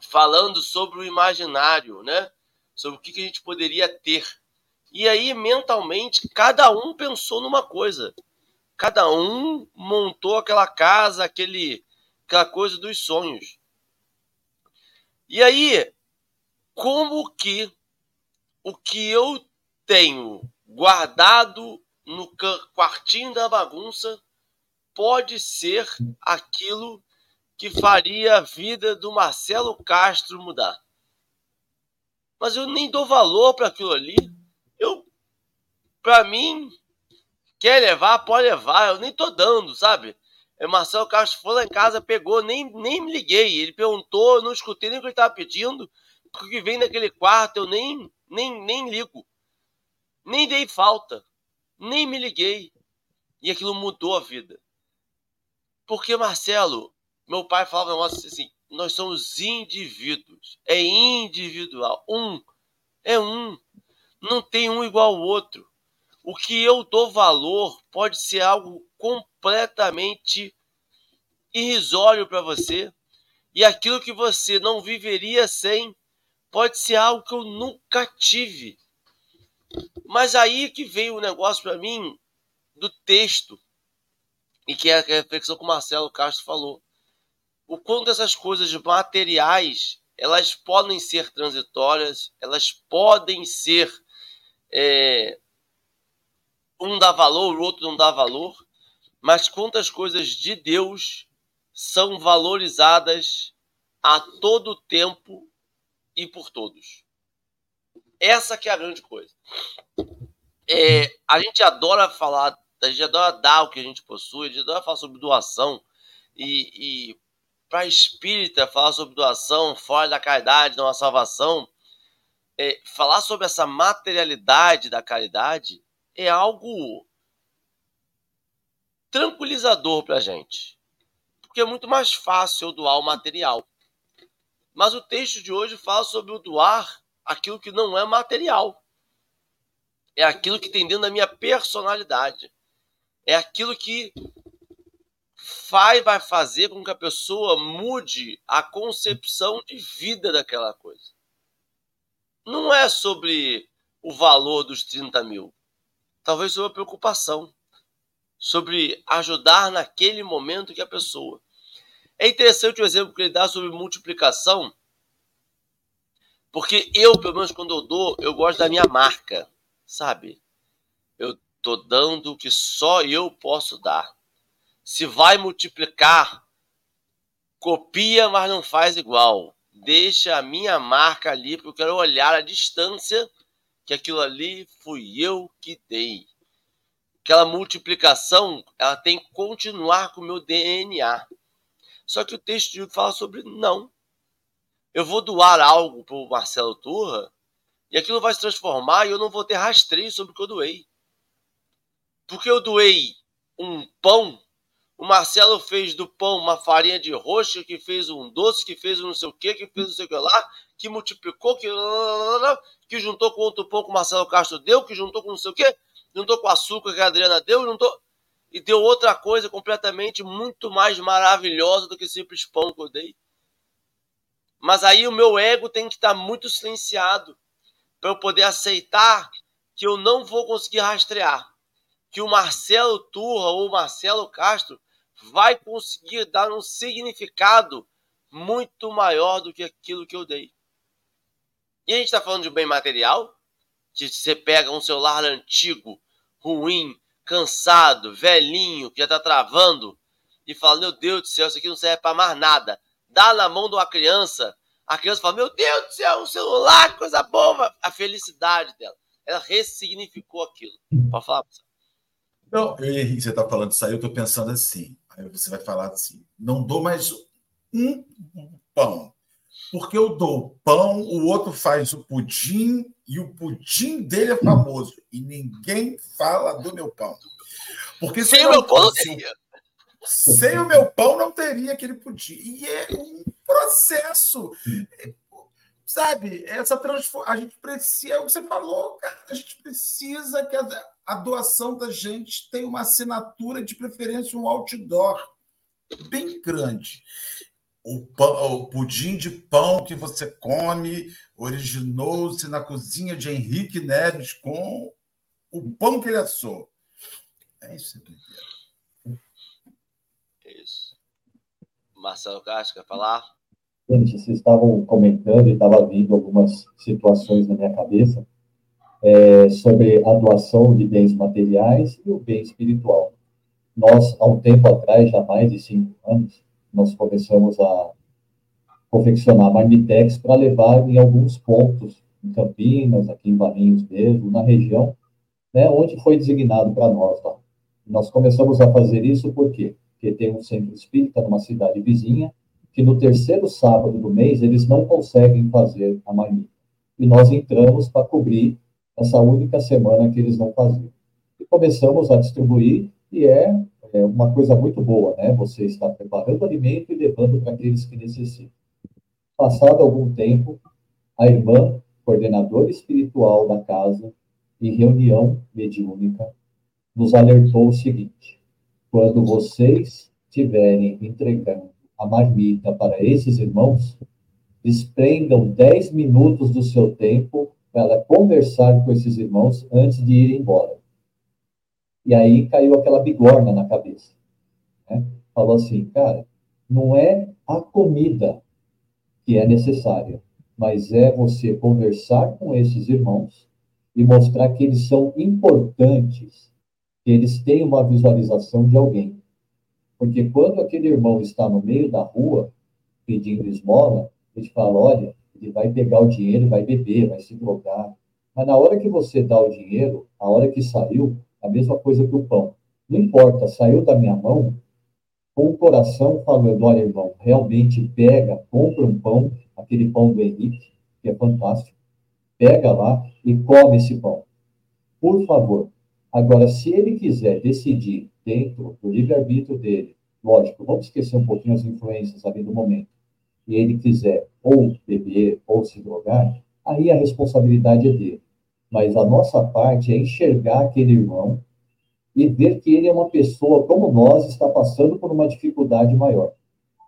falando sobre o imaginário, né? Sobre o que, que a gente poderia ter. E aí, mentalmente, cada um pensou numa coisa. Cada um montou aquela casa, aquele, aquela coisa dos sonhos. E aí, como que o que eu tenho guardado no quartinho da bagunça pode ser aquilo que faria a vida do Marcelo Castro mudar. Mas eu nem dou valor para aquilo ali. Eu, para mim, quer levar, pode levar. Eu nem tô dando, sabe? É Marcelo Castro foi lá em casa, pegou, nem, nem me liguei. Ele perguntou, eu não escutei nem o que ele estava pedindo. O que vem naquele quarto eu nem nem, nem ligo. Nem dei falta. Nem me liguei. E aquilo mudou a vida. Porque, Marcelo, meu pai falava assim, nós somos indivíduos. É individual. Um é um. Não tem um igual ao outro. O que eu dou valor pode ser algo completamente irrisório para você. E aquilo que você não viveria sem pode ser algo que eu nunca tive. Mas aí que veio o negócio para mim do texto, e que é a reflexão que o Marcelo Castro falou. O quanto essas coisas materiais elas podem ser transitórias, elas podem ser é, um dá valor, o outro não dá valor, mas quantas coisas de Deus são valorizadas a todo tempo e por todos. Essa que é a grande coisa. É, a gente adora falar, a gente adora dar o que a gente possui, a gente adora falar sobre doação e, e para espírita falar sobre doação fora da caridade, não a salvação, é, falar sobre essa materialidade da caridade é algo tranquilizador para a gente. Porque é muito mais fácil eu doar o material. Mas o texto de hoje fala sobre o doar aquilo que não é material. É aquilo que tem dentro da minha personalidade. É aquilo que vai, vai fazer com que a pessoa mude a concepção de vida daquela coisa. Não é sobre o valor dos 30 mil. Talvez sobre a preocupação. Sobre ajudar naquele momento que a pessoa. É interessante o exemplo que ele dá sobre multiplicação, porque eu, pelo menos quando eu dou, eu gosto da minha marca, sabe? Eu tô dando o que só eu posso dar se vai multiplicar, copia, mas não faz igual. Deixa a minha marca ali, porque eu quero olhar a distância que aquilo ali fui eu que dei. Aquela multiplicação, ela tem que continuar com o meu DNA. Só que o texto de fala sobre não. Eu vou doar algo para o Marcelo Turra e aquilo vai se transformar e eu não vou ter rastreio sobre o que eu doei. Porque eu doei um pão o Marcelo fez do pão uma farinha de roxa, que fez um doce, que fez um não sei o que, que fez não sei o que lá, que multiplicou, que, que juntou com outro pão que o Marcelo Castro deu, que juntou com não sei o que, juntou com açúcar que a Adriana deu, juntou. E deu outra coisa completamente muito mais maravilhosa do que simples pão que eu dei. Mas aí o meu ego tem que estar muito silenciado para eu poder aceitar que eu não vou conseguir rastrear. Que o Marcelo Turra ou o Marcelo Castro vai conseguir dar um significado muito maior do que aquilo que eu dei. E a gente está falando de bem material, que você pega um celular antigo, ruim, cansado, velhinho, que já está travando, e fala: Meu Deus do céu, isso aqui não serve para mais nada. Dá na mão de uma criança, a criança fala: Meu Deus do céu, um celular, coisa boa. A felicidade dela. Ela ressignificou aquilo. Pode falar, professor. Não, Henrique, você está falando isso aí, eu estou pensando assim. Aí você vai falar assim: não dou mais um pão. Porque eu dou pão, o outro faz o pudim e o pudim dele é famoso. E ninguém fala do meu pão. Porque sem o meu pão não teria. Sem o meu pão não teria aquele pudim. E é um processo. Sabe, essa transformação. A gente precisa, é o que você falou, cara. A gente precisa que a, a doação da gente tenha uma assinatura, de preferência um outdoor bem grande. O, pão, o pudim de pão que você come originou-se na cozinha de Henrique Neves com o pão que ele assou. É isso, É isso. Marcelo Castro, quer falar? Gente, vocês estavam comentando e estava vindo algumas situações na minha cabeça é, sobre a doação de bens materiais e o bem espiritual. Nós, há um tempo atrás, já mais de cinco anos, nós começamos a confeccionar marmitex para levar em alguns pontos, em Campinas, aqui em Valinhos mesmo, na região, né, onde foi designado para nós lá. Nós começamos a fazer isso por quê? Porque tem um centro espírita numa cidade vizinha, que no terceiro sábado do mês eles não conseguem fazer a marmita. E nós entramos para cobrir essa única semana que eles não faziam. E começamos a distribuir, e é, é uma coisa muito boa, né? Você está preparando alimento e levando para aqueles que necessitam. Passado algum tempo, a irmã, coordenadora espiritual da casa, em reunião mediúnica, nos alertou o seguinte: quando vocês estiverem entregando a marmita para esses irmãos, desprendam 10 minutos do seu tempo para conversar com esses irmãos antes de ir embora. E aí caiu aquela bigorna na cabeça. Né? Falou assim, cara, não é a comida que é necessária, mas é você conversar com esses irmãos e mostrar que eles são importantes, que eles têm uma visualização de alguém. Porque quando aquele irmão está no meio da rua pedindo esmola, gente fala, olha, ele vai pegar o dinheiro, vai beber, vai se drogar. Mas na hora que você dá o dinheiro, a hora que saiu, a mesma coisa que o pão. Não importa, saiu da minha mão, com o coração falando, olha, irmão, realmente pega, compra um pão, aquele pão do Henrique, que é fantástico, pega lá e come esse pão. Por favor. Agora, se ele quiser decidir dentro do livre-arbítrio dele, lógico, vamos esquecer um pouquinho as influências ali do momento, e ele quiser ou beber ou se drogar, aí a responsabilidade é dele. Mas a nossa parte é enxergar aquele irmão e ver que ele é uma pessoa como nós, está passando por uma dificuldade maior.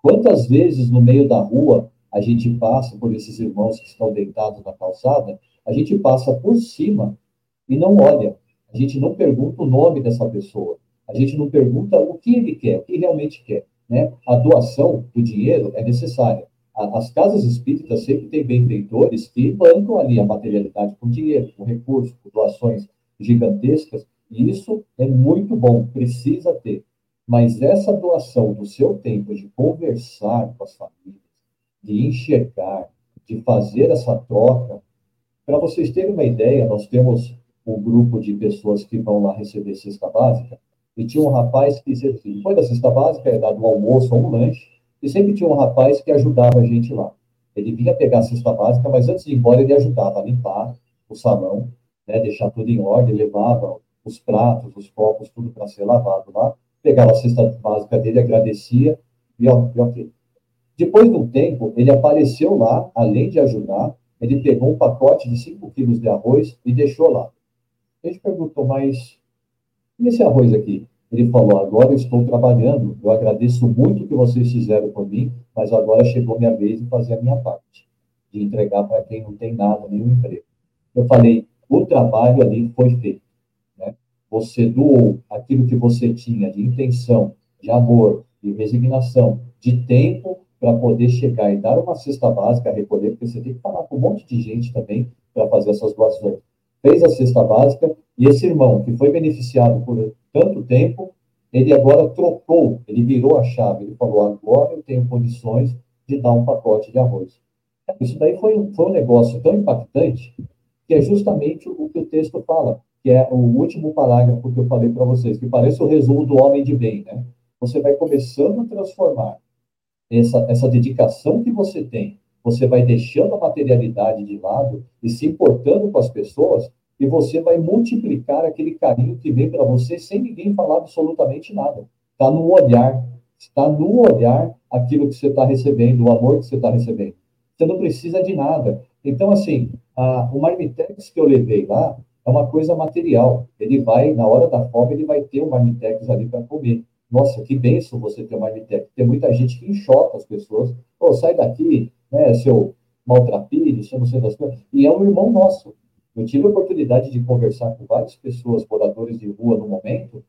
Quantas vezes no meio da rua a gente passa por esses irmãos que estão deitados na calçada, a gente passa por cima e não olha. A gente não pergunta o nome dessa pessoa. A gente não pergunta o que ele quer, o que realmente quer. Né? A doação do dinheiro é necessária. As casas espíritas sempre têm benfeitores que bancam ali a materialidade com dinheiro, com recursos, com doações gigantescas, e isso é muito bom, precisa ter. Mas essa doação do seu tempo de conversar com as famílias, de enxergar, de fazer essa troca, para vocês terem uma ideia, nós temos um grupo de pessoas que vão lá receber cesta básica, e tinha um rapaz que, depois da cesta básica, é dado um almoço ou um lanche, e sempre tinha um rapaz que ajudava a gente lá. Ele vinha pegar a cesta básica, mas antes de ir embora, ele ajudava a limpar o salão, né, deixar tudo em ordem, levava os pratos, os copos, tudo para ser lavado lá, pegava a cesta básica dele, agradecia, e, ok. Depois de um tempo, ele apareceu lá, além de ajudar, ele pegou um pacote de 5 quilos de arroz e deixou lá. A gente perguntou, mas e esse arroz aqui? Ele falou: agora estou trabalhando, eu agradeço muito o que vocês fizeram por mim, mas agora chegou minha vez de fazer a minha parte, de entregar para quem não tem nada, nenhum emprego. Eu falei: o trabalho ali foi feito. Né? Você doou aquilo que você tinha de intenção, de amor, de resignação, de tempo para poder chegar e dar uma cesta básica recolher, porque você tem que falar com um monte de gente também para fazer essas doações. Fez a cesta básica e esse irmão que foi beneficiado por tanto tempo, ele agora trocou, ele virou a chave, ele falou, agora eu tenho condições de dar um pacote de arroz. Isso daí foi, foi um negócio tão impactante que é justamente o que o texto fala, que é o último parágrafo que eu falei para vocês, que parece o resumo do homem de bem, né? Você vai começando a transformar essa, essa dedicação que você tem, você vai deixando a materialidade de lado e se importando com as pessoas, e você vai multiplicar aquele carinho que vem para você sem ninguém falar absolutamente nada. Está no olhar, está no olhar aquilo que você está recebendo, o amor que você está recebendo. Você não precisa de nada. Então, assim, a, o marmitex que eu levei lá é uma coisa material. Ele vai, na hora da fome, ele vai ter um marmitex ali para comer. Nossa, que benção você ter um marmitex. Tem muita gente que enxota as pessoas. Pô, sai daqui, né, seu maltrapilho, seu não sei das coisas. E é um irmão nosso. Eu tive a oportunidade de conversar com várias pessoas, moradores de rua no momento.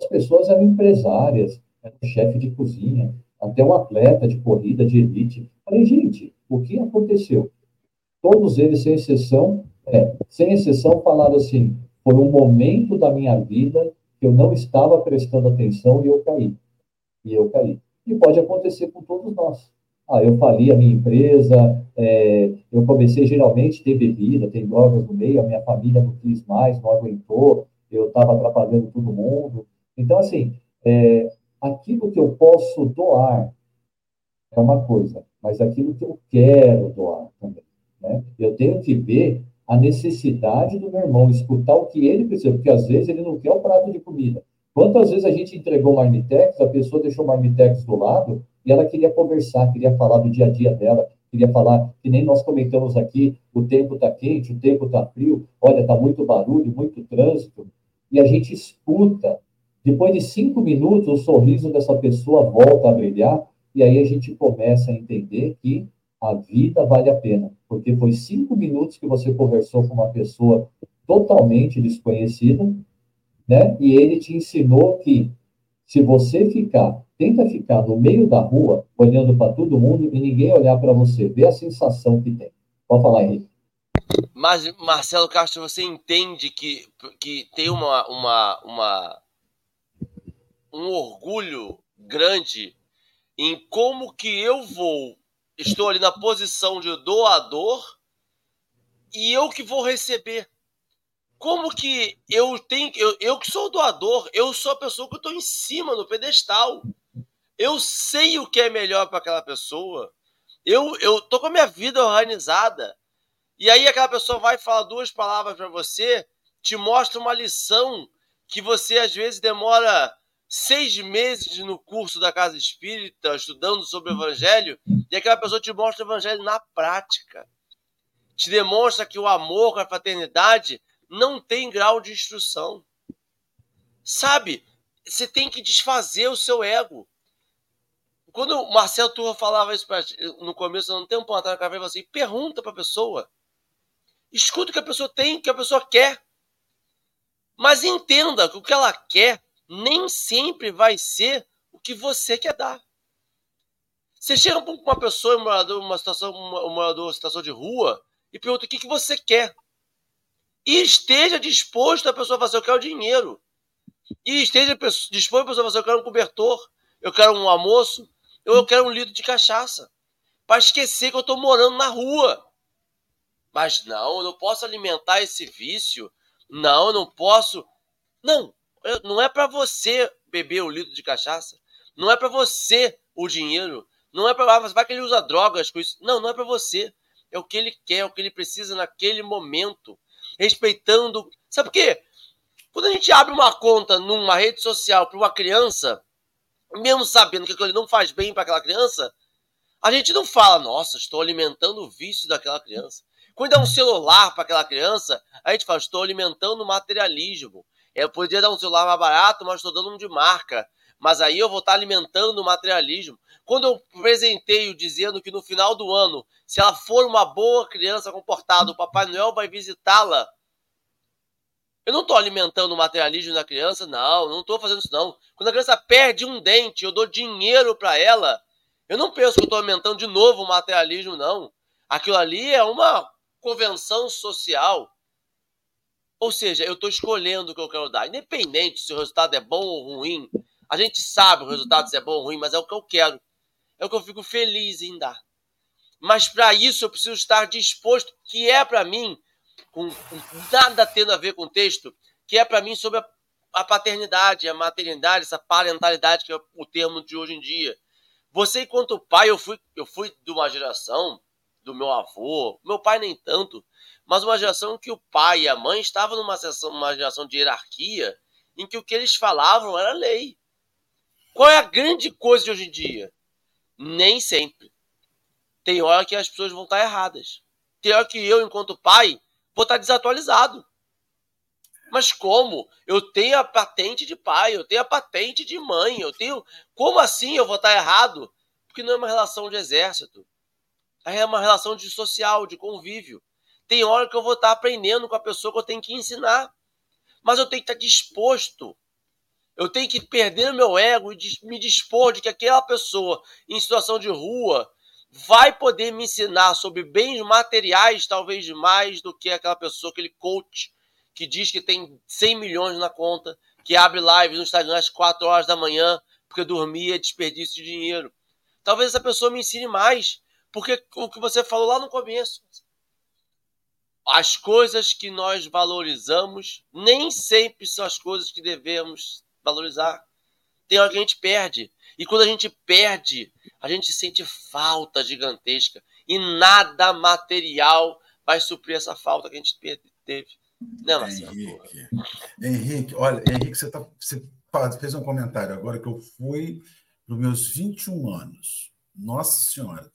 As pessoas eram empresárias, eram chefe de cozinha, até um atleta de corrida de elite. Falei, gente, o que aconteceu? Todos eles, sem exceção, é, sem exceção, falaram assim: foi um momento da minha vida que eu não estava prestando atenção e eu caí. E eu caí. E pode acontecer com todos nós. Ah, eu fali a minha empresa, é, eu comecei geralmente ter bebida, tem drogas no meio, a minha família não quis mais, não aguentou, eu estava atrapalhando todo mundo. Então, assim, é, aquilo que eu posso doar é uma coisa, mas aquilo que eu quero doar também. Né? Eu tenho que ver a necessidade do meu irmão, escutar o que ele precisa, porque às vezes ele não quer o prato de comida. Quantas vezes a gente entregou marmitex, a pessoa deixou marmitex do lado e ela queria conversar, queria falar do dia a dia dela, queria falar, que nem nós comentamos aqui, o tempo está quente, o tempo está frio, olha, está muito barulho, muito trânsito, e a gente escuta. Depois de cinco minutos, o sorriso dessa pessoa volta a brilhar, e aí a gente começa a entender que a vida vale a pena, porque foi cinco minutos que você conversou com uma pessoa totalmente desconhecida, né? E ele te ensinou que se você ficar, tenta ficar no meio da rua, olhando para todo mundo e ninguém olhar para você, vê a sensação que tem. Pode falar, Henrique. Mas, Marcelo Castro, você entende que, que tem uma, uma, uma, um orgulho grande em como que eu vou, estou ali na posição de doador e eu que vou receber. Como que eu tenho. Eu, eu que sou o doador, eu sou a pessoa que estou em cima no pedestal. Eu sei o que é melhor para aquela pessoa. Eu, eu tô com a minha vida organizada. E aí aquela pessoa vai falar duas palavras para você, te mostra uma lição que você às vezes demora seis meses no curso da Casa Espírita, estudando sobre o Evangelho, e aquela pessoa te mostra o Evangelho na prática. Te demonstra que o amor, a fraternidade, não tem grau de instrução. Sabe? Você tem que desfazer o seu ego. Quando o Marcelo Turra falava isso pra, no começo, não tem um atrás, eu assim, pergunta para a pessoa. Escuta o que a pessoa tem, o que a pessoa quer. Mas entenda que o que ela quer nem sempre vai ser o que você quer dar. Você chega para uma pessoa, um morador, uma situação, um morador, uma situação de rua, e pergunta o que, que você quer e esteja disposto a pessoa fazer, eu quero dinheiro. E esteja disposto a pessoa fazer, eu quero um cobertor, eu quero um almoço, eu quero um litro de cachaça. Para esquecer que eu estou morando na rua. Mas não, eu não posso alimentar esse vício. Não, eu não posso. Não, não é para você beber o litro de cachaça. Não é para você o dinheiro. Não é para ah, vai que ele usa drogas com isso. Não, não é para você. É o que ele quer, é o que ele precisa naquele momento respeitando. Sabe por quê? Quando a gente abre uma conta numa rede social para uma criança, mesmo sabendo que aquilo não faz bem para aquela criança, a gente não fala, nossa, estou alimentando o vício daquela criança. Quando dá um celular para aquela criança, a gente fala, estou alimentando o materialismo. Eu poderia dar um celular mais barato, mas estou dando um de marca. Mas aí eu vou estar alimentando o materialismo. Quando eu presenteio dizendo que no final do ano, se ela for uma boa criança comportada, o Papai Noel vai visitá-la. Eu não estou alimentando o materialismo da criança, não, não estou fazendo isso, não. Quando a criança perde um dente, eu dou dinheiro para ela. Eu não penso que estou aumentando de novo o materialismo, não. Aquilo ali é uma convenção social. Ou seja, eu estou escolhendo o que eu quero dar. Independente se o resultado é bom ou ruim, a gente sabe o resultado se é bom ou ruim, mas é o que eu quero é o que eu fico feliz em dar. Mas para isso eu preciso estar disposto, que é para mim, com, com, nada tendo a ver com o texto, que é para mim sobre a, a, paternidade, a maternidade, essa parentalidade que é o termo de hoje em dia. Você, enquanto pai, eu fui, eu fui de uma geração, do meu avô, meu pai nem tanto, mas uma geração que o pai e a mãe estavam numa sessão, uma geração de hierarquia, em que o que eles falavam era lei. Qual é a grande coisa de hoje em dia? Nem sempre. Tem hora que as pessoas vão estar erradas. Tem hora que eu, enquanto pai, vou estar desatualizado. Mas como? Eu tenho a patente de pai, eu tenho a patente de mãe, eu tenho. Como assim eu vou estar errado? Porque não é uma relação de exército. É uma relação de social, de convívio. Tem hora que eu vou estar aprendendo com a pessoa que eu tenho que ensinar. Mas eu tenho que estar disposto eu tenho que perder meu ego e me dispor de que aquela pessoa em situação de rua vai poder me ensinar sobre bens materiais, talvez mais do que aquela pessoa, aquele coach que diz que tem 100 milhões na conta, que abre live no Instagram às 4 horas da manhã, porque dormir é desperdício de dinheiro. Talvez essa pessoa me ensine mais, porque o que você falou lá no começo. As coisas que nós valorizamos nem sempre são as coisas que devemos valorizar. Tem hora que a gente perde. E quando a gente perde, a gente sente falta gigantesca. E nada material vai suprir essa falta que a gente teve. Né, é, Marcelo? Henrique, Henrique, olha, Henrique, você, tá, você fez um comentário agora que eu fui nos meus 21 anos. Nossa Senhora,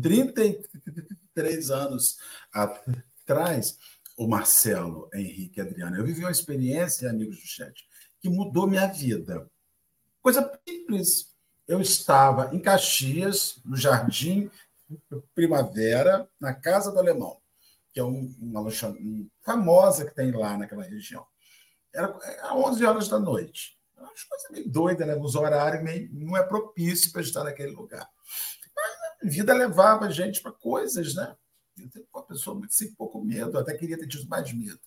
33 anos atrás, o Marcelo, Henrique Adriano, eu vivi uma experiência, amigos do chat, que mudou minha vida. Coisa simples. Eu estava em Caxias, no Jardim Primavera, na Casa do Alemão, que é uma lanchonete famosa que tem lá naquela região. Era, era 11 horas da noite. Uma coisa meio doida, né? Os horários meio, não é propício para estar naquele lugar. Mas a vida levava a gente para coisas, né? Eu uma pessoa muito sem pouco medo, até queria ter tido mais medo.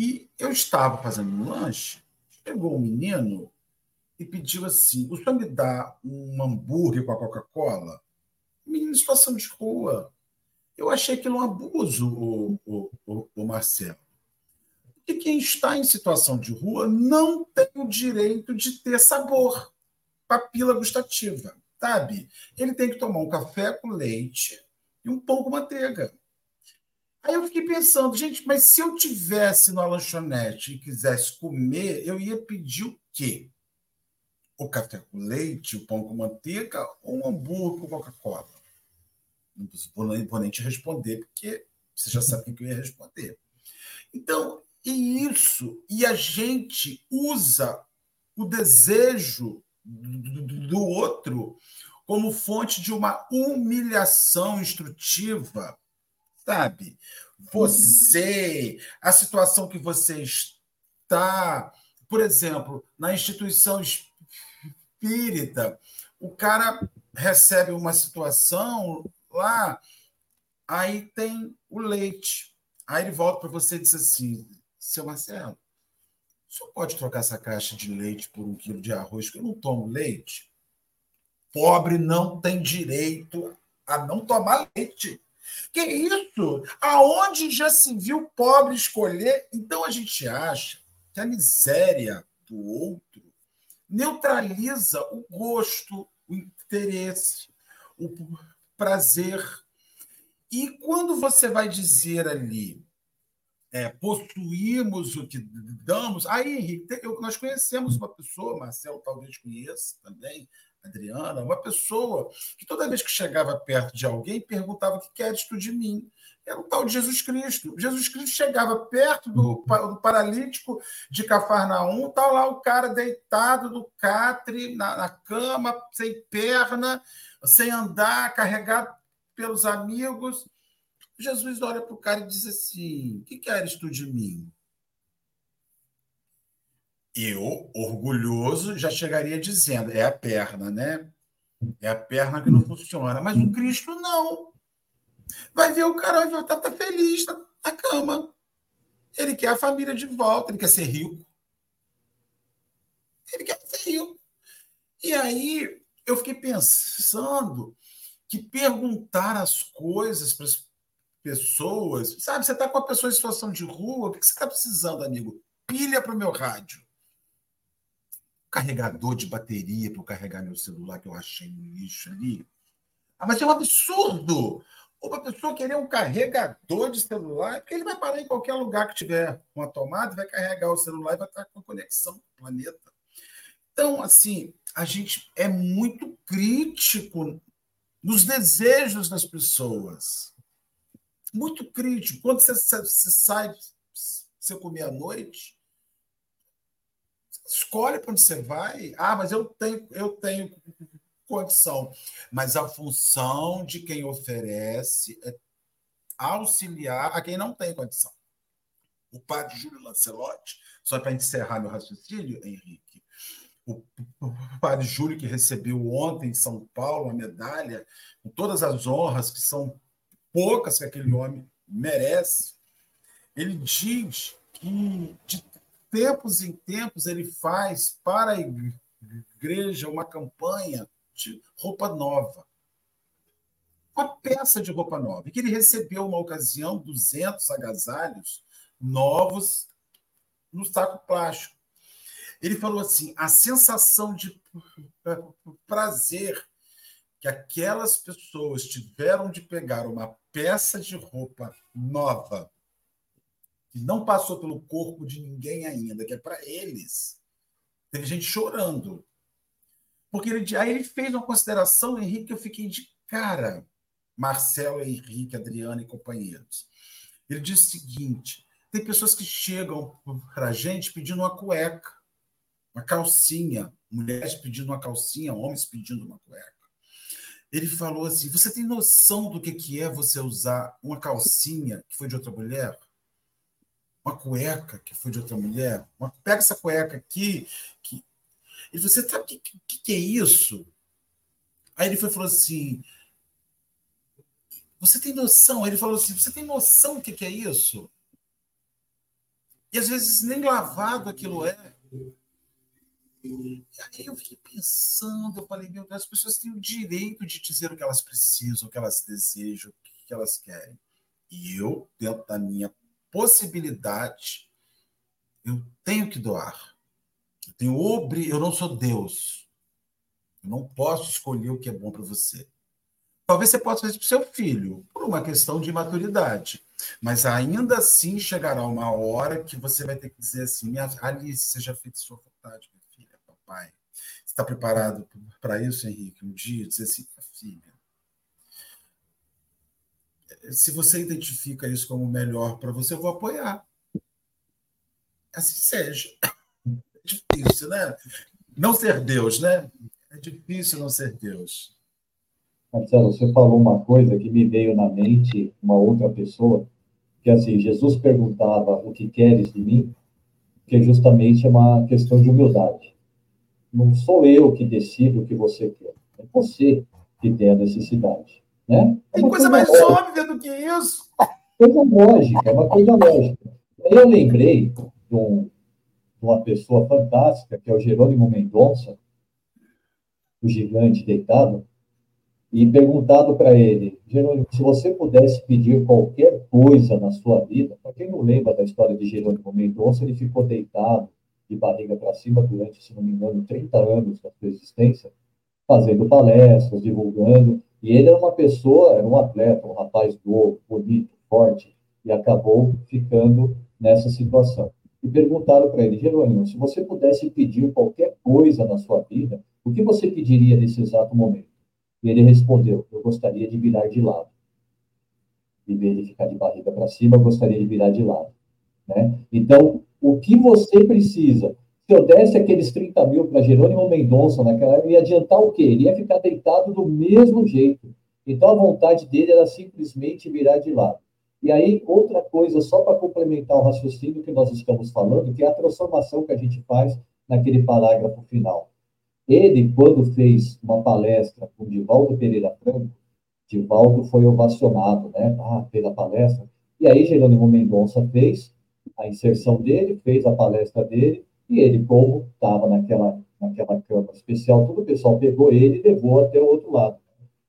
E eu estava fazendo um lanche, chegou um menino e pediu assim: o senhor me dá um hambúrguer com a Coca-Cola? Menino em situação de rua. Eu achei aquilo um abuso, o, o, o, o Marcelo. Porque quem está em situação de rua não tem o direito de ter sabor, papila gustativa, sabe? Ele tem que tomar um café com leite e um pão com manteiga. Aí eu fiquei pensando, gente, mas se eu tivesse na lanchonete e quisesse comer, eu ia pedir o quê? O café com leite, o pão com manteiga ou um hambúrguer com Coca-Cola? Não vou nem te responder, porque você já sabe o que eu ia responder. Então, e isso, e a gente usa o desejo do outro como fonte de uma humilhação instrutiva, sabe? Você, a situação que você está, por exemplo, na instituição espírita, o cara recebe uma situação lá, aí tem o leite. Aí ele volta para você e diz assim: seu Marcelo, o senhor pode trocar essa caixa de leite por um quilo de arroz, que eu não tomo leite? Pobre não tem direito a não tomar leite. Que isso? Aonde já se viu pobre escolher? Então a gente acha que a miséria do outro neutraliza o gosto, o interesse, o prazer. E quando você vai dizer ali, é, possuímos o que damos, aí, Henrique, nós conhecemos uma pessoa, Marcelo talvez conheça também, Adriana, uma pessoa que toda vez que chegava perto de alguém perguntava o que queres tu de mim. Era o tal de Jesus Cristo. Jesus Cristo chegava perto do, do paralítico de Cafarnaum, tá lá o cara deitado no catre, na, na cama, sem perna, sem andar, carregado pelos amigos. Jesus olha para o cara e diz assim: O que queres tu de mim? Eu, orgulhoso, já chegaria dizendo: é a perna, né? É a perna que não funciona. Mas o Cristo não. Vai ver o cara, vai estar tá, tá feliz tá na cama. Ele quer a família de volta, ele quer ser rico. Ele quer ser rico. E aí eu fiquei pensando que perguntar as coisas para as pessoas, sabe? Você está com a pessoa em situação de rua, o que você está precisando, amigo? Pilha para o meu rádio carregador de bateria para carregar meu celular que eu achei no lixo ali. Ah, mas é um absurdo! Uma pessoa querer um carregador de celular, porque ele vai parar em qualquer lugar que tiver uma tomada, vai carregar o celular e vai estar com conexão com o planeta. Então, assim, a gente é muito crítico nos desejos das pessoas. Muito crítico. Quando você, você sai, você comer à noite, Escolhe para onde você vai. Ah, mas eu tenho, eu tenho condição. Mas a função de quem oferece é auxiliar a quem não tem condição. O padre Júlio Lancelotti, só para encerrar meu raciocínio, Henrique, o padre Júlio, que recebeu ontem em São Paulo a medalha, com todas as honras, que são poucas que aquele homem merece, ele diz que de tempos em tempos, ele faz para a igreja uma campanha de roupa nova. Uma peça de roupa nova. E que ele recebeu, uma ocasião, 200 agasalhos novos no saco plástico. Ele falou assim: a sensação de prazer que aquelas pessoas tiveram de pegar uma peça de roupa nova que não passou pelo corpo de ninguém ainda, que é para eles. Teve gente chorando. Porque ele, aí ele fez uma consideração, Henrique, que eu fiquei de Cara, Marcelo, Henrique, Adriano e companheiros. Ele diz o seguinte: tem pessoas que chegam para a gente pedindo uma cueca, uma calcinha, mulheres pedindo uma calcinha, homens pedindo uma cueca. Ele falou assim: Você tem noção do que é você usar uma calcinha que foi de outra mulher? Uma cueca que foi de outra mulher? Uma, pega essa cueca aqui. Que... Falou: Você sabe o que, que, que é isso? Aí ele foi, falou assim: Você tem noção? Aí ele falou assim: Você tem noção do que, que é isso? E às vezes nem lavado aquilo é. E aí eu fiquei pensando, eu falei, meu Deus, as pessoas têm o direito de dizer o que elas precisam, o que elas desejam, o que elas querem. E eu, dentro da minha possibilidade, eu tenho que doar. Eu tenho obri... eu não sou Deus. Eu não posso escolher o que é bom para você. Talvez você possa fazer para o seu filho, por uma questão de maturidade. Mas ainda assim chegará uma hora que você vai ter que dizer assim: Alice, seja feita sua vontade pai. Você está preparado para isso, Henrique? Um dia dizer assim, filha, se você identifica isso como melhor para você, eu vou apoiar. Assim seja. É difícil, né? Não ser Deus, né? É difícil não ser Deus. Marcelo, você falou uma coisa que me veio na mente, uma outra pessoa, que assim, Jesus perguntava o que queres de mim, que justamente é uma questão de humildade. Não sou eu que decido o que você quer. É você que tem a necessidade. Né? É tem coisa, coisa mais lógica. óbvia do que isso. Coisa lógica, é uma coisa lógica. Aí eu lembrei de, um, de uma pessoa fantástica, que é o Jerônimo Mendonça, o gigante deitado, e perguntado para ele, Jerônimo, se você pudesse pedir qualquer coisa na sua vida, para quem não lembra da história de Jerônimo Mendonça, ele ficou deitado de barriga para cima durante, se não me engano, 30 anos da sua existência, fazendo palestras, divulgando. E ele era uma pessoa, era um atleta, um rapaz novo, bonito, forte, e acabou ficando nessa situação. E perguntaram para ele, Jerônimo, se você pudesse pedir qualquer coisa na sua vida, o que você pediria nesse exato momento? E ele respondeu, eu gostaria de virar de lado. Em vez de ficar de barriga para cima, eu gostaria de virar de lado. Né? Então, o que você precisa. Se eu desse aqueles 30 mil para Jerônimo Mendonça naquela época, ia adiantar o quê? Ele ia ficar deitado do mesmo jeito. Então a vontade dele era simplesmente virar de lado. E aí, outra coisa, só para complementar o raciocínio que nós estamos falando, que é a transformação que a gente faz naquele parágrafo final. Ele, quando fez uma palestra com Divaldo Pereira Franco, Divaldo foi ovacionado, né, ah, pela palestra, e aí Jerônimo Mendonça fez, a inserção dele, fez a palestra dele, e ele, como estava naquela, naquela cama especial, todo o pessoal pegou ele e levou até o outro lado.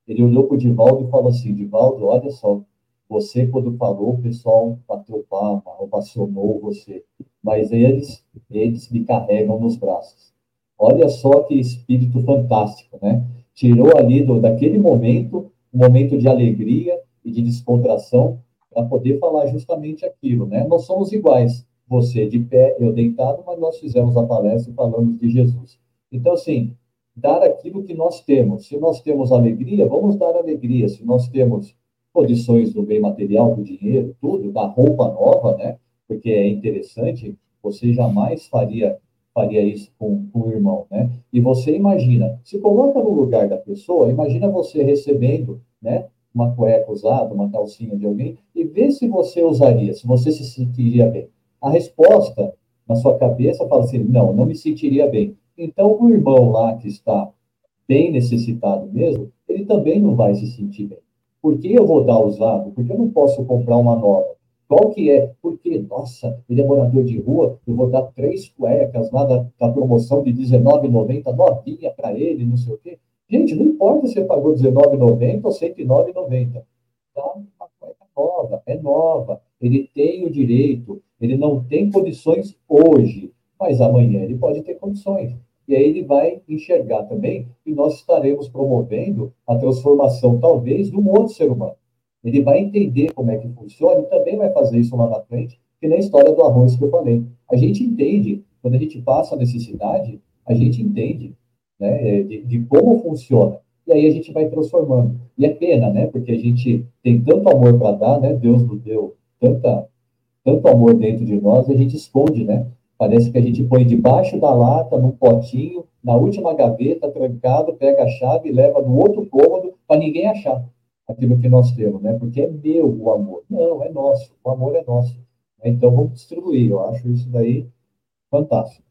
Ele olhou para o Divaldo e falou assim, Divaldo, olha só, você, quando falou, o pessoal bateu palma, ovacionou você, mas eles, eles me carregam nos braços. Olha só que espírito fantástico, né? Tirou ali do, daquele momento, um momento de alegria e de descontração, para poder falar justamente aquilo, né? Nós somos iguais, você de pé, eu deitado, mas nós fizemos a palestra e falamos de Jesus. Então, assim, dar aquilo que nós temos. Se nós temos alegria, vamos dar alegria. Se nós temos condições do bem material, do dinheiro, tudo, da roupa nova, né? Porque é interessante, você jamais faria faria isso com, com o irmão, né? E você imagina, se coloca no lugar da pessoa, imagina você recebendo, né? uma cueca usada, uma calcinha de alguém, e vê se você usaria, se você se sentiria bem. A resposta na sua cabeça fala assim: não, não me sentiria bem. Então, o irmão lá que está bem necessitado mesmo, ele também não vai se sentir bem. Por que eu vou dar usado? Porque eu não posso comprar uma nova. Qual que é? Porque, nossa, ele é morador de rua, eu vou dar três cuecas lá da, da promoção de R$19,90, novinha para ele, não sei o quê. Gente, não importa se você pagou R$19,90 ou R$109,90. Tá? Uma cueca nova, é nova. Ele tem o direito, ele não tem condições hoje, mas amanhã ele pode ter condições. E aí ele vai enxergar também que nós estaremos promovendo a transformação, talvez, um outro ser humano. Ele vai entender como é que funciona e também vai fazer isso lá na frente, que na história do arroz que eu falei. A gente entende, quando a gente passa a necessidade, a gente entende né, é, de, de como funciona. e aí a gente vai transformando. E é pena, né? Porque a gente tem tanto amor para dar, né? Deus nos deu tanta, tanto amor dentro de nós e a gente esconde, né? Parece que a gente põe debaixo da lata, num potinho, na última gaveta, trancado, pega a chave e leva no outro cômodo para ninguém achar aquilo que nós temos, né? Porque é meu o amor. Não, é nosso. O amor é nosso. Então vamos distribuir. Eu acho isso daí fantástico.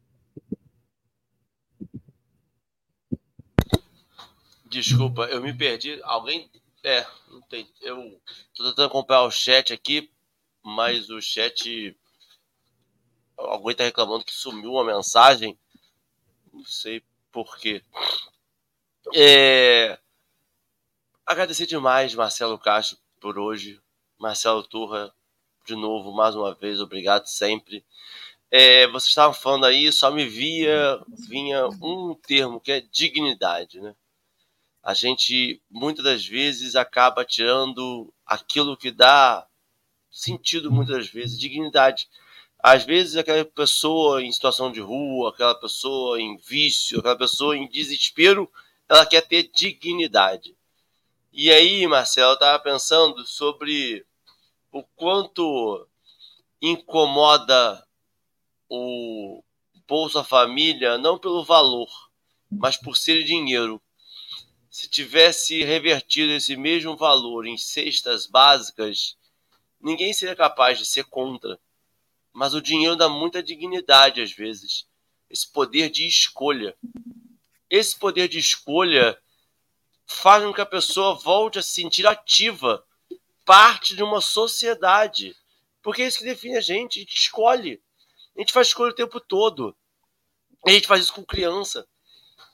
Desculpa, eu me perdi. Alguém. É, não tem. Eu tô tentando acompanhar o chat aqui, mas o chat. Alguém tá reclamando que sumiu uma mensagem. Não sei por quê. É... Agradecer demais, Marcelo Castro, por hoje. Marcelo Turra, de novo, mais uma vez, obrigado sempre. É, vocês estavam falando aí, só me via, vinha um termo que é dignidade, né? a gente muitas das vezes acaba tirando aquilo que dá sentido muitas vezes, dignidade. Às vezes aquela pessoa em situação de rua, aquela pessoa em vício, aquela pessoa em desespero, ela quer ter dignidade. E aí, Marcelo, eu estava pensando sobre o quanto incomoda o Bolsa Família, não pelo valor, mas por ser dinheiro se tivesse revertido esse mesmo valor em cestas básicas, ninguém seria capaz de ser contra. Mas o dinheiro dá muita dignidade às vezes, esse poder de escolha. Esse poder de escolha faz com que a pessoa volte a se sentir ativa, parte de uma sociedade. Porque é isso que define a gente, a gente escolhe. A gente faz escolha o tempo todo. A gente faz isso com criança.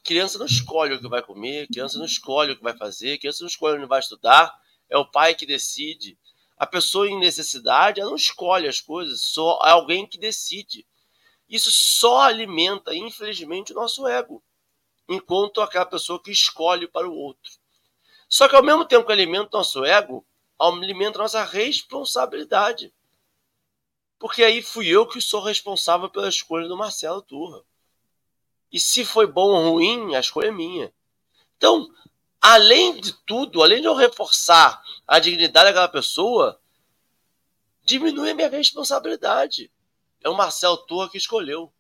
Criança não escolhe o que vai comer, criança não escolhe o que vai fazer, criança não escolhe onde vai estudar, é o pai que decide. A pessoa em necessidade, ela não escolhe as coisas, só é alguém que decide. Isso só alimenta, infelizmente, o nosso ego, enquanto aquela pessoa que escolhe para o outro. Só que ao mesmo tempo que alimenta o nosso ego, alimenta a nossa responsabilidade. Porque aí fui eu que sou responsável pela escolha do Marcelo Turra. E se foi bom ou ruim, a escolha é minha. Então, além de tudo, além de eu reforçar a dignidade daquela pessoa, diminui a minha responsabilidade. É o Marcelo Torre que escolheu.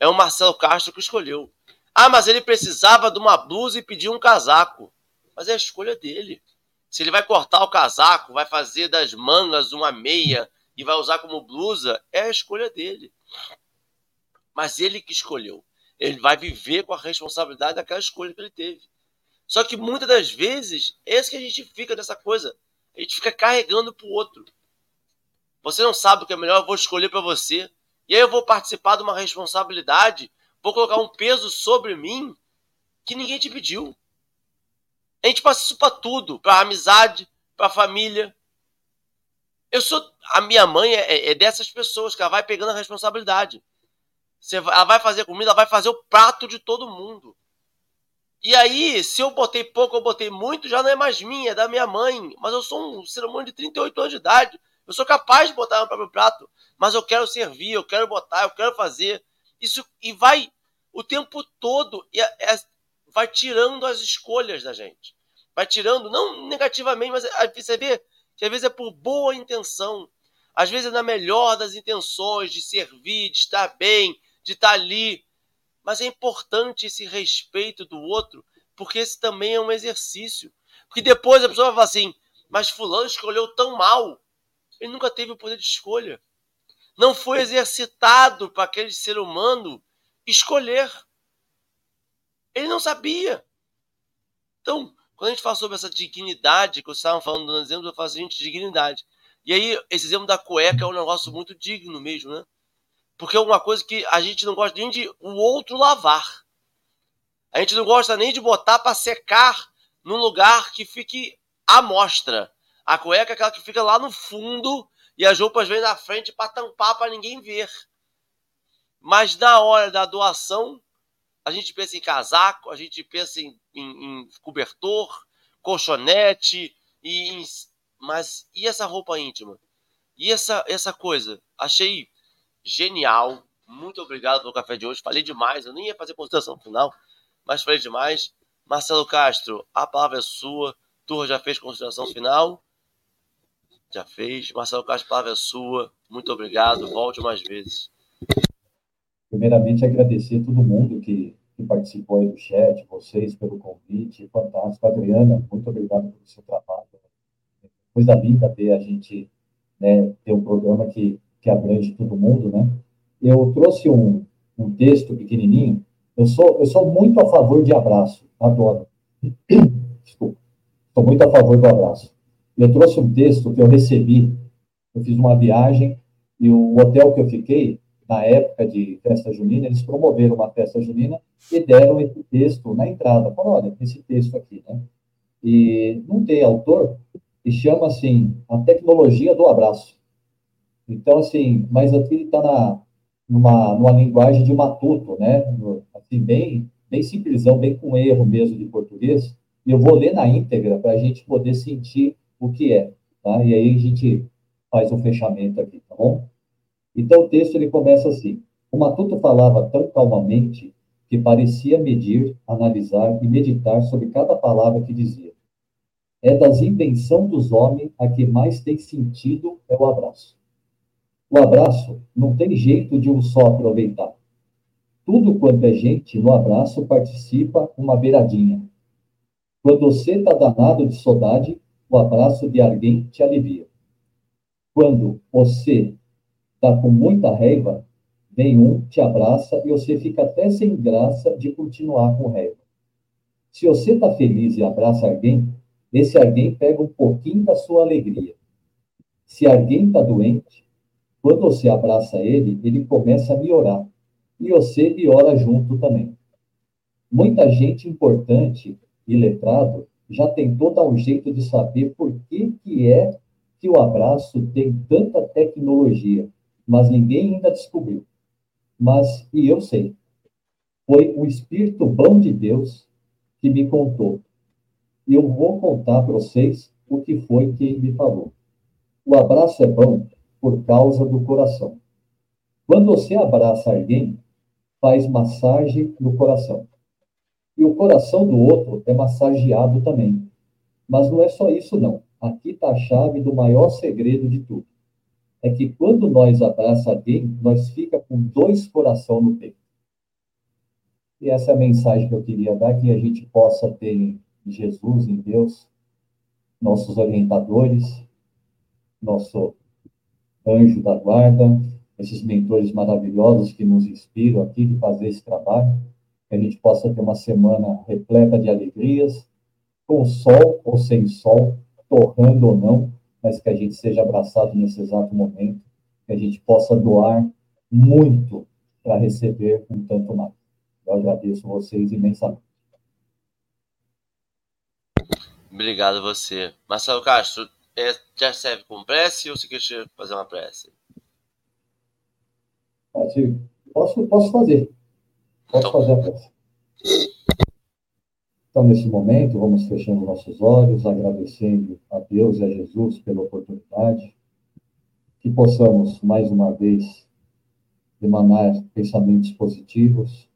É o Marcelo Castro que escolheu. Ah, mas ele precisava de uma blusa e pediu um casaco. Mas é a escolha dele. Se ele vai cortar o casaco, vai fazer das mangas uma meia e vai usar como blusa, é a escolha dele. Mas ele que escolheu ele vai viver com a responsabilidade daquela escolha que ele teve. Só que muitas das vezes, é isso que a gente fica nessa coisa. A gente fica carregando para o outro. Você não sabe o que é melhor, eu vou escolher para você. E aí eu vou participar de uma responsabilidade, vou colocar um peso sobre mim que ninguém te pediu. A gente passa isso para tudo, para amizade, para família. Eu sou a minha mãe é, é dessas pessoas que ela vai pegando a responsabilidade. Você, ela vai fazer comida, ela vai fazer o prato de todo mundo. E aí, se eu botei pouco, eu botei muito, já não é mais minha, é da minha mãe. Mas eu sou um ser humano de 38 anos de idade. Eu sou capaz de botar no próprio prato. Mas eu quero servir, eu quero botar, eu quero fazer. Isso e vai o tempo todo e é, é, vai tirando as escolhas da gente. Vai tirando, não negativamente, mas você vê que às vezes é por boa intenção. Às vezes é na melhor das intenções de servir, de estar bem, de estar ali. Mas é importante esse respeito do outro, porque esse também é um exercício. Porque depois a pessoa vai falar assim: mas Fulano escolheu tão mal. Ele nunca teve o poder de escolha. Não foi exercitado para aquele ser humano escolher. Ele não sabia. Então, quando a gente fala sobre essa dignidade, que vocês estavam falando no exemplo, eu falo assim, gente, dignidade. E aí, esse exemplo da cueca é um negócio muito digno mesmo, né? Porque é uma coisa que a gente não gosta nem de o outro lavar. A gente não gosta nem de botar para secar num lugar que fique à mostra. A cueca é aquela que fica lá no fundo e as roupas vêm na frente para tampar para ninguém ver. Mas na hora da doação, a gente pensa em casaco, a gente pensa em, em, em cobertor, colchonete, e em, mas e essa roupa íntima? E essa, essa coisa? Achei genial. Muito obrigado pelo café de hoje. Falei demais, eu nem ia fazer consideração final, mas falei demais. Marcelo Castro, a palavra é sua. Turra já fez consideração final? Já fez. Marcelo Castro, a palavra é sua. Muito obrigado. Volte mais vezes. Primeiramente, agradecer a todo mundo que, que participou aí do chat, vocês pelo convite. Fantástico. Adriana, muito obrigado pelo seu trabalho. Coisa linda ver a gente né, ter um programa que, que abrange todo mundo, né? Eu trouxe um, um texto pequenininho. Eu sou, eu sou muito a favor de abraço. Adoro. [COUGHS] Desculpa. Sou muito a favor do abraço. Eu trouxe um texto que eu recebi. Eu fiz uma viagem e o hotel que eu fiquei, na época de festa junina, eles promoveram uma festa junina e deram esse texto na entrada. Falaram, olha, esse texto aqui, né? E não tem autor, e chama assim, a tecnologia do abraço. Então, assim, mas aqui está na, numa, numa linguagem de matuto, né? Assim, bem, bem simplesão, bem com erro mesmo de português. E eu vou ler na íntegra para a gente poder sentir o que é, tá? E aí a gente faz um fechamento aqui, tá bom? Então o texto ele começa assim: O matuto falava tão calmamente que parecia medir, analisar e meditar sobre cada palavra que dizia. É das invenções dos homens a que mais tem sentido é o abraço. O abraço não tem jeito de um só aproveitar. Tudo quanto é gente no abraço participa uma beiradinha. Quando você está danado de saudade, o abraço de alguém te alivia. Quando você está com muita raiva, vem um, te abraça e você fica até sem graça de continuar com raiva. Se você está feliz e abraça alguém, esse alguém pega um pouquinho da sua alegria. Se alguém está doente, quando você abraça ele, ele começa a melhorar. E você melhora junto também. Muita gente importante e letrado já tentou dar um jeito de saber por que, que é que o abraço tem tanta tecnologia, mas ninguém ainda descobriu. Mas, e eu sei, foi o Espírito bom de Deus que me contou. E eu vou contar para vocês o que foi que ele me falou. O abraço é bom por causa do coração. Quando você abraça alguém, faz massagem no coração. E o coração do outro é massageado também. Mas não é só isso, não. Aqui está a chave do maior segredo de tudo. É que quando nós abraça alguém, nós fica com dois corações no peito. E essa é a mensagem que eu queria dar, que a gente possa ter em Jesus, em Deus, nossos orientadores, nosso anjo da guarda, esses mentores maravilhosos que nos inspiram aqui de fazer esse trabalho que a gente possa ter uma semana repleta de alegrias, com sol ou sem sol, torrando ou não, mas que a gente seja abraçado nesse exato momento, que a gente possa doar muito para receber um tanto mais. Eu agradeço vocês imensamente. Obrigado a você. Marcelo Castro, é, já serve com prece ou você quer fazer uma prece? Posso, posso fazer. Pode fazer a peça. Então, nesse momento, vamos fechando nossos olhos, agradecendo a Deus e a Jesus pela oportunidade, que possamos, mais uma vez, emanar pensamentos positivos,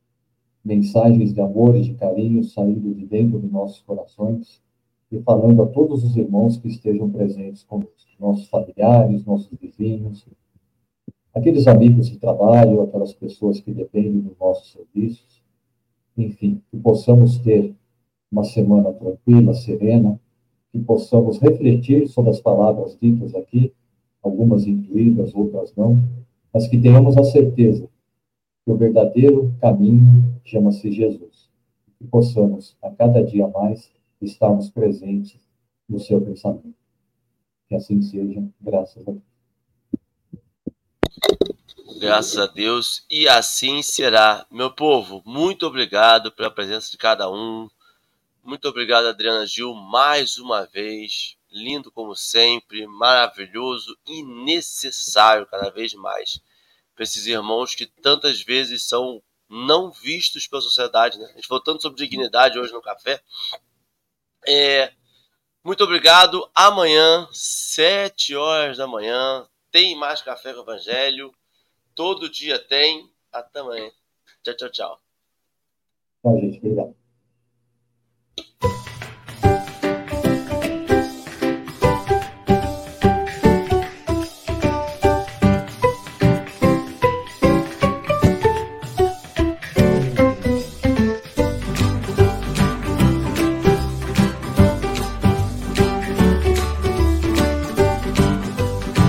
mensagens de amor e de carinho saindo de dentro de nossos corações e falando a todos os irmãos que estejam presentes conosco, nossos familiares, nossos vizinhos, aqueles amigos de trabalho, aquelas pessoas que dependem dos nossos serviços, enfim, que possamos ter uma semana tranquila, serena, que possamos refletir sobre as palavras ditas aqui, algumas intuídas, outras não, mas que tenhamos a certeza que o verdadeiro caminho chama-se Jesus. Que possamos, a cada dia mais, estarmos presentes no seu pensamento. Que assim seja, graças a Deus. Graças a Deus, e assim será. Meu povo, muito obrigado pela presença de cada um. Muito obrigado, Adriana Gil, mais uma vez. Lindo como sempre, maravilhoso e necessário cada vez mais para esses irmãos que tantas vezes são não vistos pela sociedade. Né? A gente falou tanto sobre dignidade hoje no café. É, muito obrigado. Amanhã, sete horas da manhã, tem mais Café com Evangelho. Todo dia tem. Até amanhã. Tchau, tchau, tchau. Tchau, gente. Obrigado.